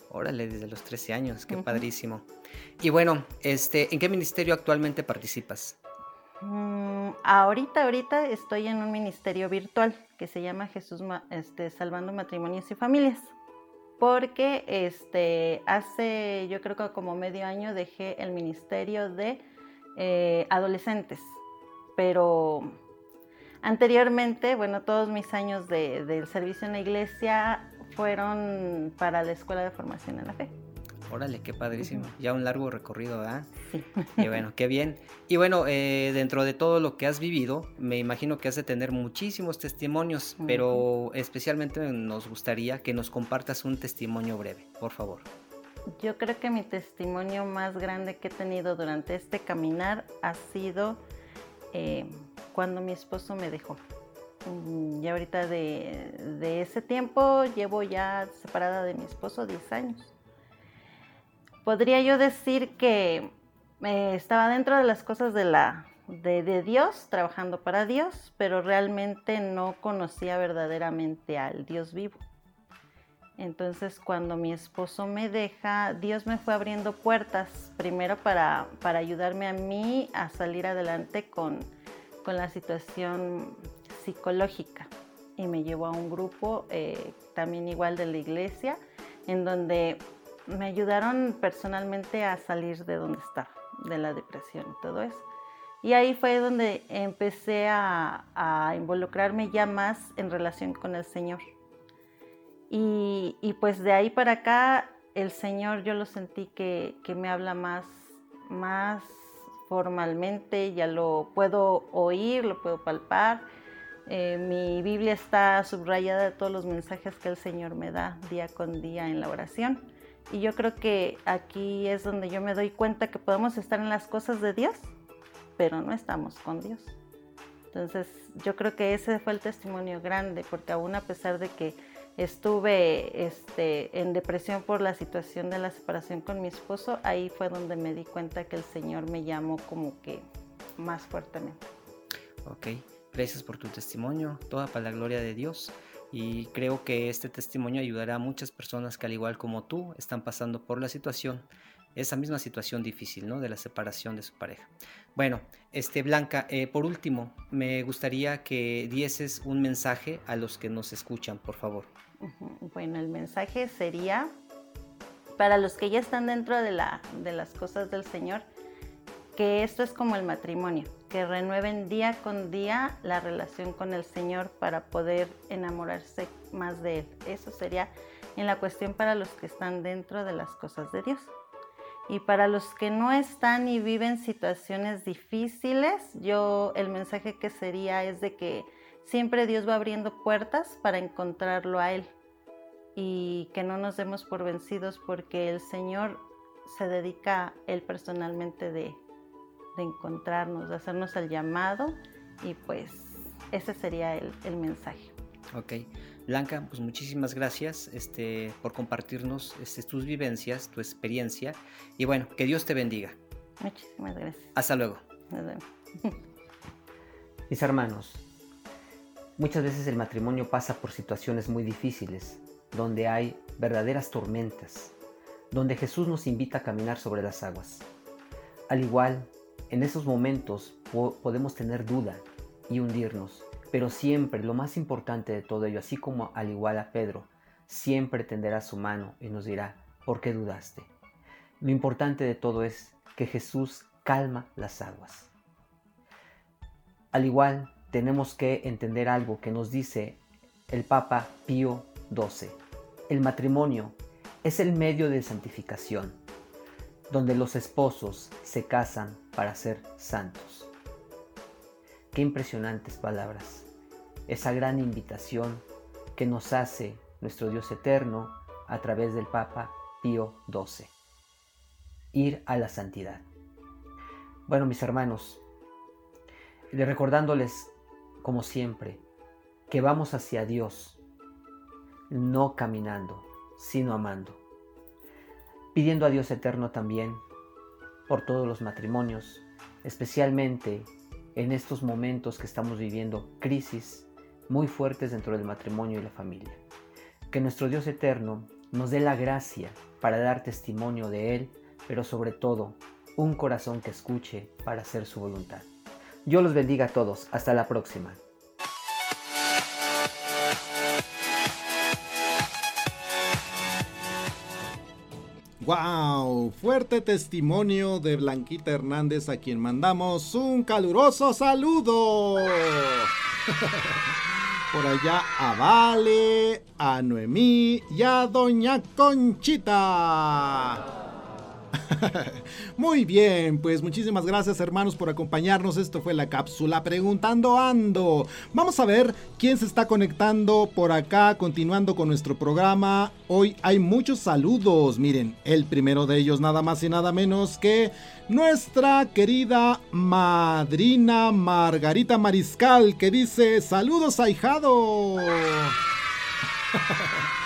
Órale, desde los 13 años, qué padrísimo. Y bueno, este, ¿en qué ministerio actualmente participas? Mm, ahorita, ahorita estoy en un ministerio virtual que se llama Jesús Ma- este, Salvando Matrimonios y Familias. Porque este, hace, yo creo que como medio año dejé el ministerio de eh, adolescentes. Pero anteriormente, bueno, todos mis años de- del servicio en la iglesia fueron para la Escuela de Formación en la Fe. Órale, qué padrísimo. Ya un largo recorrido, ¿verdad? Sí. Y bueno, qué bien. Y bueno, eh, dentro de todo lo que has vivido, me imagino que has de tener muchísimos testimonios, pero especialmente nos gustaría que nos compartas un testimonio breve, por favor. Yo creo que mi testimonio más grande que he tenido durante este caminar ha sido eh, cuando mi esposo me dejó. Y ahorita de, ese tiempo llevo ya separada de mi esposo 10 años. Podría yo decir que eh, estaba dentro de las cosas de, la, de Dios, trabajando para Dios, pero realmente no conocía verdaderamente al Dios vivo. Entonces cuando mi esposo me deja, Dios me fue abriendo puertas, primero para, para ayudarme a mí a salir adelante con, con la situación psicológica. Y me llevó a un grupo eh, también igual de la iglesia, en donde me ayudaron personalmente a salir de donde estaba, de la depresión y todo eso. Y ahí fue donde empecé a, a involucrarme ya más en relación con el Señor. Y, y pues de ahí para acá el Señor yo lo sentí que, que me habla más, más formalmente, ya lo puedo oír, lo puedo palpar. Eh, mi Biblia está subrayada de todos los mensajes que el Señor me da día con día en la oración. Y yo creo que aquí es donde yo me doy cuenta que podemos estar en las cosas de Dios, pero no estamos con Dios. Entonces yo creo que ese fue el testimonio grande, porque aún a pesar de que estuve este, en depresión por la situación de la separación con mi esposo, ahí fue donde me di cuenta que el Señor me llamó como que más fuertemente. Ok, gracias por tu testimonio, toda para la gloria de Dios. Y creo que este testimonio ayudará a muchas personas que al igual como tú están pasando por la situación, esa misma situación difícil, ¿no? De la separación de su pareja. Bueno, este Blanca, eh, por último, me gustaría que dieses un mensaje a los que nos escuchan, por favor. Bueno, el mensaje sería para los que ya están dentro de, la, de las cosas del Señor, que esto es como el matrimonio, que renueven día con día la relación con el Señor para poder enamorarse más de Él. Eso sería en la cuestión para los que están dentro de las cosas de Dios. Y para los que no están y viven situaciones difíciles, yo el mensaje que sería es de que siempre Dios va abriendo puertas para encontrarlo a Él. Y que no nos demos por vencidos porque el Señor se dedica Él personalmente de, de encontrarnos, de hacernos el llamado. Y pues ese sería el, el mensaje. Ok, Blanca, pues muchísimas gracias este, por compartirnos este, tus vivencias, tu experiencia y bueno, que Dios te bendiga. Muchísimas gracias. Hasta luego. Nos vemos. Mis hermanos, muchas veces el matrimonio pasa por situaciones muy difíciles, donde hay verdaderas tormentas, donde Jesús nos invita a caminar sobre las aguas. Al igual, en esos momentos po- podemos tener duda y hundirnos, pero siempre lo más importante de todo ello, así como al igual a Pedro, siempre tenderá su mano y nos dirá, ¿por qué dudaste? Lo importante de todo es que Jesús calma las aguas. Al igual, tenemos que entender algo que nos dice el Papa Pío XII. El matrimonio es el medio de santificación. donde los esposos se casan para ser santos. Qué impresionantes palabras. Esa gran invitación que nos hace nuestro Dios eterno a través del Papa Pío XII. Ir a la santidad. Bueno, mis hermanos, recordándoles, como siempre, que vamos hacia Dios, no caminando, sino amando. Pidiendo a Dios eterno también por todos los matrimonios, especialmente en estos momentos que estamos viviendo crisis muy fuertes dentro del matrimonio y la familia. Que nuestro Dios eterno nos dé la gracia para dar testimonio de Él, pero sobre todo un corazón que escuche para hacer su voluntad. Yo los bendiga a todos. Hasta la próxima. ¡Wow! Fuerte testimonio de Blanquita Hernández a quien mandamos un caluroso saludo. Por allá a Vale, a Noemí y a Doña Conchita. Muy bien, pues muchísimas gracias hermanos por acompañarnos. Esto fue la cápsula Preguntando Ando. Vamos a ver quién se está conectando por acá, continuando con nuestro programa. Hoy hay muchos saludos. Miren, el primero de ellos nada más y nada menos que nuestra querida madrina Margarita Mariscal que dice saludos ahijado.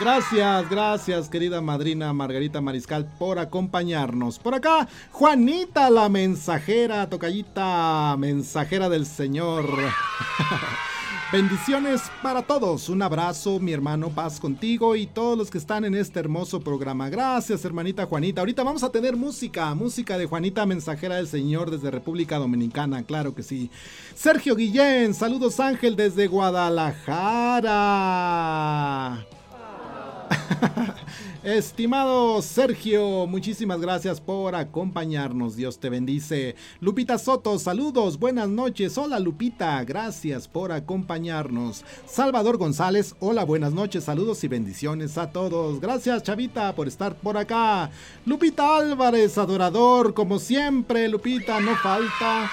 Gracias, gracias, querida madrina Margarita Mariscal, por acompañarnos. Por acá, Juanita, la mensajera, tocallita, mensajera del Señor. Bendiciones para todos. Un abrazo, mi hermano, paz contigo y todos los que están en este hermoso programa. Gracias, hermanita Juanita. Ahorita vamos a tener música, música de Juanita, mensajera del Señor desde República Dominicana, claro que sí. Sergio Guillén, saludos Ángel desde Guadalajara. Estimado Sergio, muchísimas gracias por acompañarnos. Dios te bendice. Lupita Soto, saludos, buenas noches. Hola Lupita, gracias por acompañarnos. Salvador González, hola, buenas noches, saludos y bendiciones a todos. Gracias Chavita por estar por acá. Lupita Álvarez, adorador, como siempre, Lupita, no falta.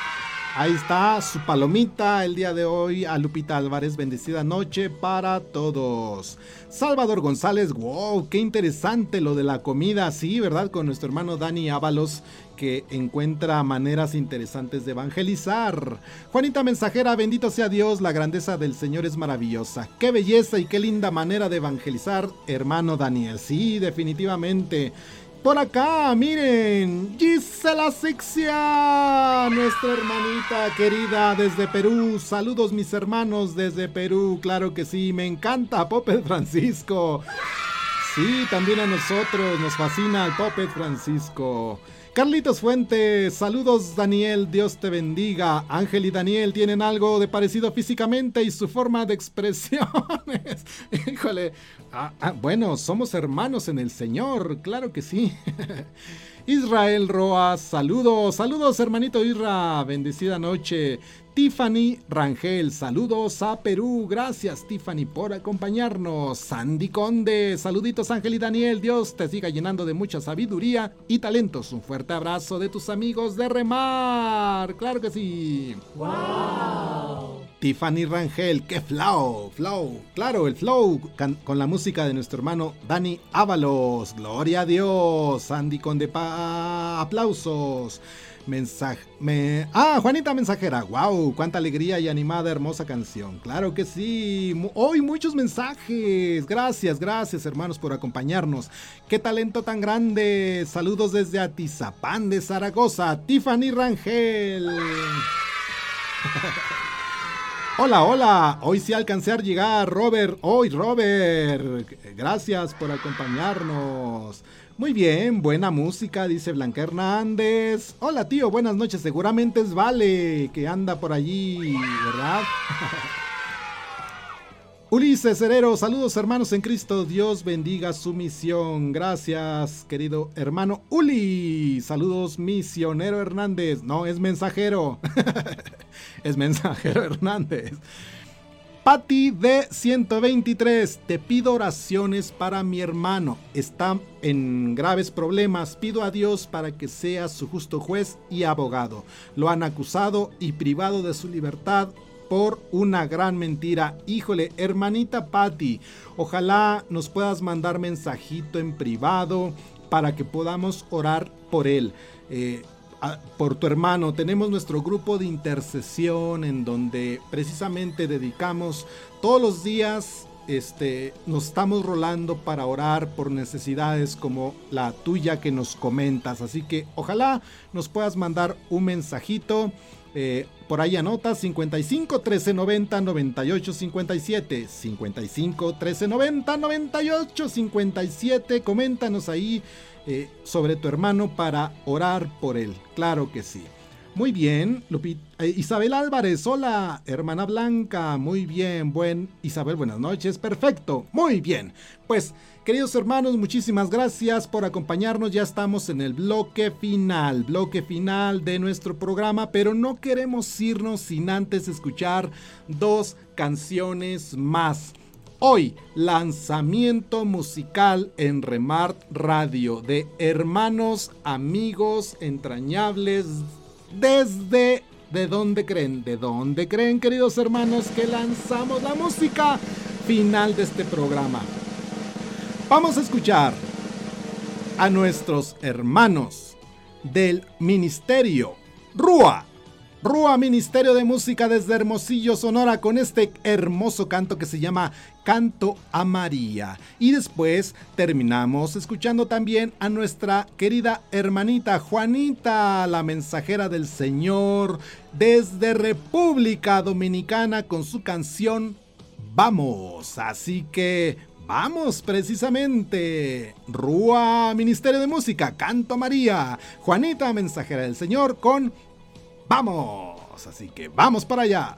Ahí está su palomita el día de hoy a Lupita Álvarez. Bendecida noche para todos. Salvador González, wow, qué interesante lo de la comida, sí, ¿verdad? Con nuestro hermano Dani Ábalos que encuentra maneras interesantes de evangelizar. Juanita Mensajera, bendito sea Dios, la grandeza del Señor es maravillosa. Qué belleza y qué linda manera de evangelizar, hermano Daniel. Sí, definitivamente. Por acá, miren, Gisela Sexia, nuestra hermanita querida desde Perú. Saludos mis hermanos desde Perú, claro que sí, me encanta Popet Francisco. Sí, también a nosotros nos fascina el Popet Francisco. Carlitos Fuentes, saludos Daniel, Dios te bendiga. Ángel y Daniel tienen algo de parecido físicamente y su forma de expresiones. Híjole, ah, ah, bueno, somos hermanos en el Señor, claro que sí. Israel Roas, saludos, saludos hermanito Isra, bendecida noche. Tiffany Rangel, saludos a Perú, gracias Tiffany por acompañarnos. Sandy Conde, saluditos Ángel y Daniel, Dios te siga llenando de mucha sabiduría y talentos. Un fuerte abrazo de tus amigos de Remar, claro que sí. ¡Wow! Tiffany Rangel, qué flow, flow, claro, el flow con la música de nuestro hermano Dani Ábalos. Gloria a Dios, Sandy Conde, pa aplausos. Mensaje. Me... Ah, Juanita Mensajera. ¡Wow! Cuánta alegría y animada, hermosa canción. Claro que sí. Hoy muchos mensajes. Gracias, gracias, hermanos, por acompañarnos. ¡Qué talento tan grande! Saludos desde Atizapán de Zaragoza. Tiffany Rangel. Hola, hola. Hoy sí alcancé a llegar, Robert. Hoy, Robert. Gracias por acompañarnos. Muy bien, buena música, dice Blanca Hernández. Hola tío, buenas noches. Seguramente es Vale que anda por allí, ¿verdad? Ulises Herero, saludos hermanos en Cristo, Dios bendiga su misión. Gracias, querido hermano Uli. Saludos, misionero Hernández. No, es mensajero. es mensajero Hernández. Patti de 123, te pido oraciones para mi hermano. Está en graves problemas. Pido a Dios para que sea su justo juez y abogado. Lo han acusado y privado de su libertad por una gran mentira. Híjole, hermanita Patti, ojalá nos puedas mandar mensajito en privado para que podamos orar por él. Eh, por tu hermano. Tenemos nuestro grupo de intercesión en donde precisamente dedicamos todos los días, este, nos estamos rolando para orar por necesidades como la tuya que nos comentas. Así que ojalá nos puedas mandar un mensajito. Eh, por ahí anota 55 13 90 98 57 55 13 90 98 57 coméntanos ahí eh, sobre tu hermano para orar por él. Claro que sí. Muy bien, eh, Isabel Álvarez, hola, hermana Blanca, muy bien, buen Isabel, buenas noches, perfecto, muy bien. Pues, queridos hermanos, muchísimas gracias por acompañarnos, ya estamos en el bloque final, bloque final de nuestro programa, pero no queremos irnos sin antes escuchar dos canciones más. Hoy, lanzamiento musical en Remart Radio de hermanos, amigos, entrañables, desde... ¿De dónde creen? ¿De dónde creen, queridos hermanos, que lanzamos la música final de este programa? Vamos a escuchar a nuestros hermanos del Ministerio Rúa Rúa Ministerio de Música desde Hermosillo, Sonora, con este hermoso canto que se llama Canto a María. Y después terminamos escuchando también a nuestra querida hermanita Juanita, la mensajera del Señor, desde República Dominicana con su canción Vamos. Así que Vamos, precisamente. Rúa, Ministerio de Música, Canto a María. Juanita, mensajera del Señor, con vamos. Así que vamos para allá.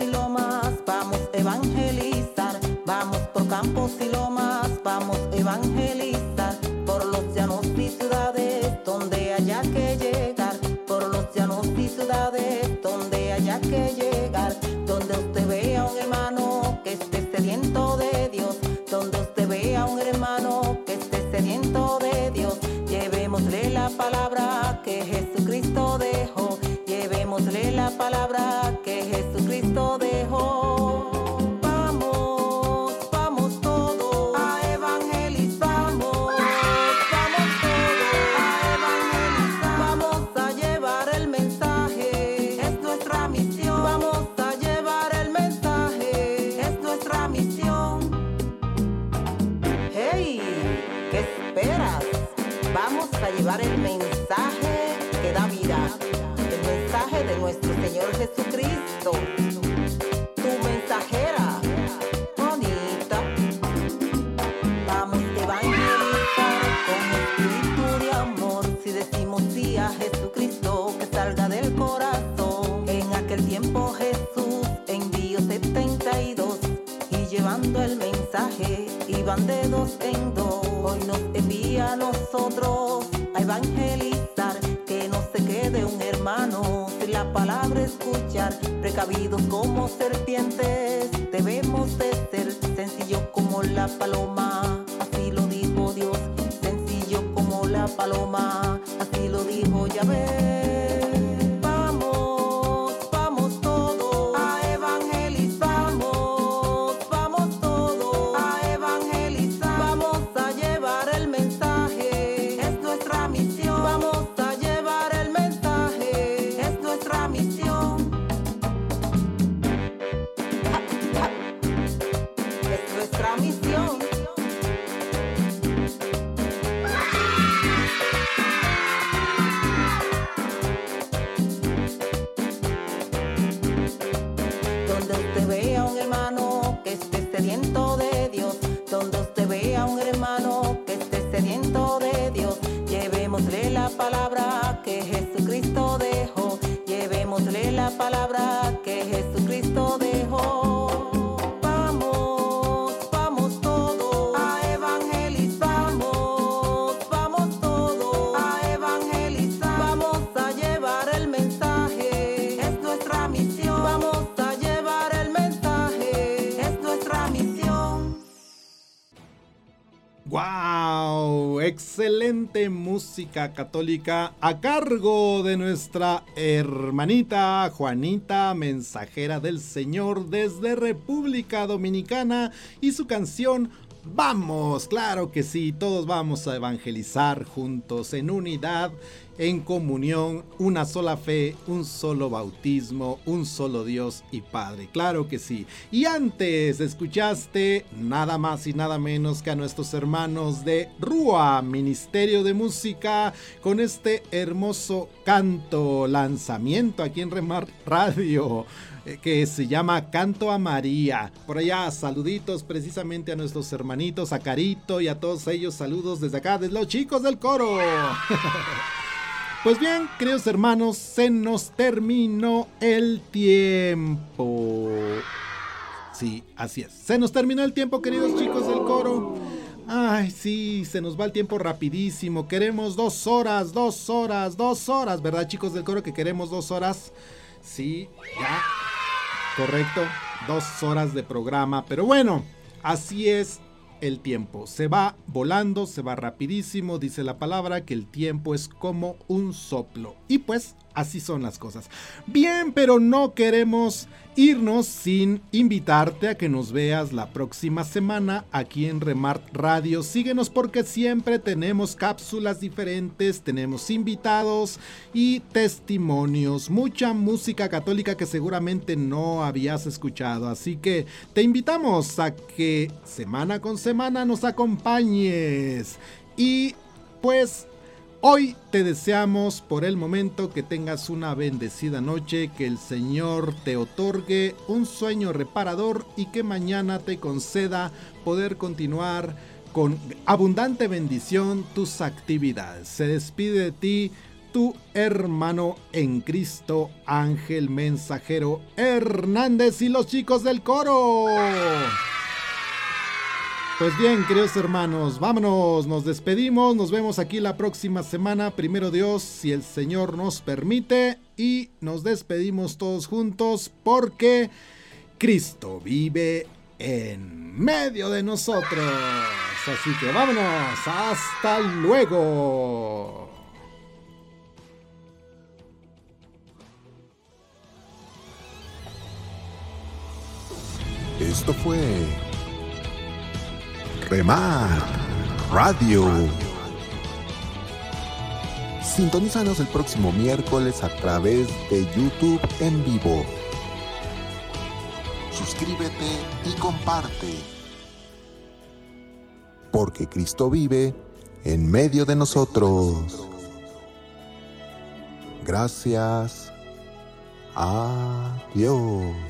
Y lomas, vamos evangelizar. Música católica a cargo de nuestra hermanita Juanita, mensajera del Señor desde República Dominicana y su canción Vamos, claro que sí, todos vamos a evangelizar juntos en unidad, en comunión, una sola fe, un solo bautismo, un solo Dios y Padre, claro que sí. Y antes escuchaste nada más y nada menos que a nuestros hermanos de Rúa, Ministerio de Música, con este hermoso canto, lanzamiento aquí en Remar Radio eh, que se llama Canto a María. Por allá, saluditos precisamente a nuestros hermanitos, a Carito y a todos ellos, saludos desde acá, desde los chicos del coro. Pues bien, queridos hermanos, se nos terminó el tiempo. Sí, así es. Se nos terminó el tiempo, queridos chicos del coro. Ay, sí, se nos va el tiempo rapidísimo. Queremos dos horas, dos horas, dos horas, ¿verdad, chicos del coro? Que queremos dos horas. Sí, ya. Correcto, dos horas de programa. Pero bueno, así es el tiempo. Se va volando, se va rapidísimo. Dice la palabra que el tiempo es como un soplo. Y pues así son las cosas. Bien, pero no queremos irnos sin invitarte a que nos veas la próxima semana aquí en Remart Radio. Síguenos porque siempre tenemos cápsulas diferentes, tenemos invitados y testimonios, mucha música católica que seguramente no habías escuchado. Así que te invitamos a que semana con semana nos acompañes. Y pues Hoy te deseamos por el momento que tengas una bendecida noche, que el Señor te otorgue un sueño reparador y que mañana te conceda poder continuar con abundante bendición tus actividades. Se despide de ti tu hermano en Cristo, Ángel Mensajero Hernández y los chicos del coro. Pues bien, queridos hermanos, vámonos, nos despedimos, nos vemos aquí la próxima semana, primero Dios, si el Señor nos permite, y nos despedimos todos juntos porque Cristo vive en medio de nosotros. Así que vámonos, hasta luego. Esto fue Remar Radio. Sintonízanos el próximo miércoles a través de YouTube en vivo. Suscríbete y comparte. Porque Cristo vive en medio de nosotros. Gracias. Adiós.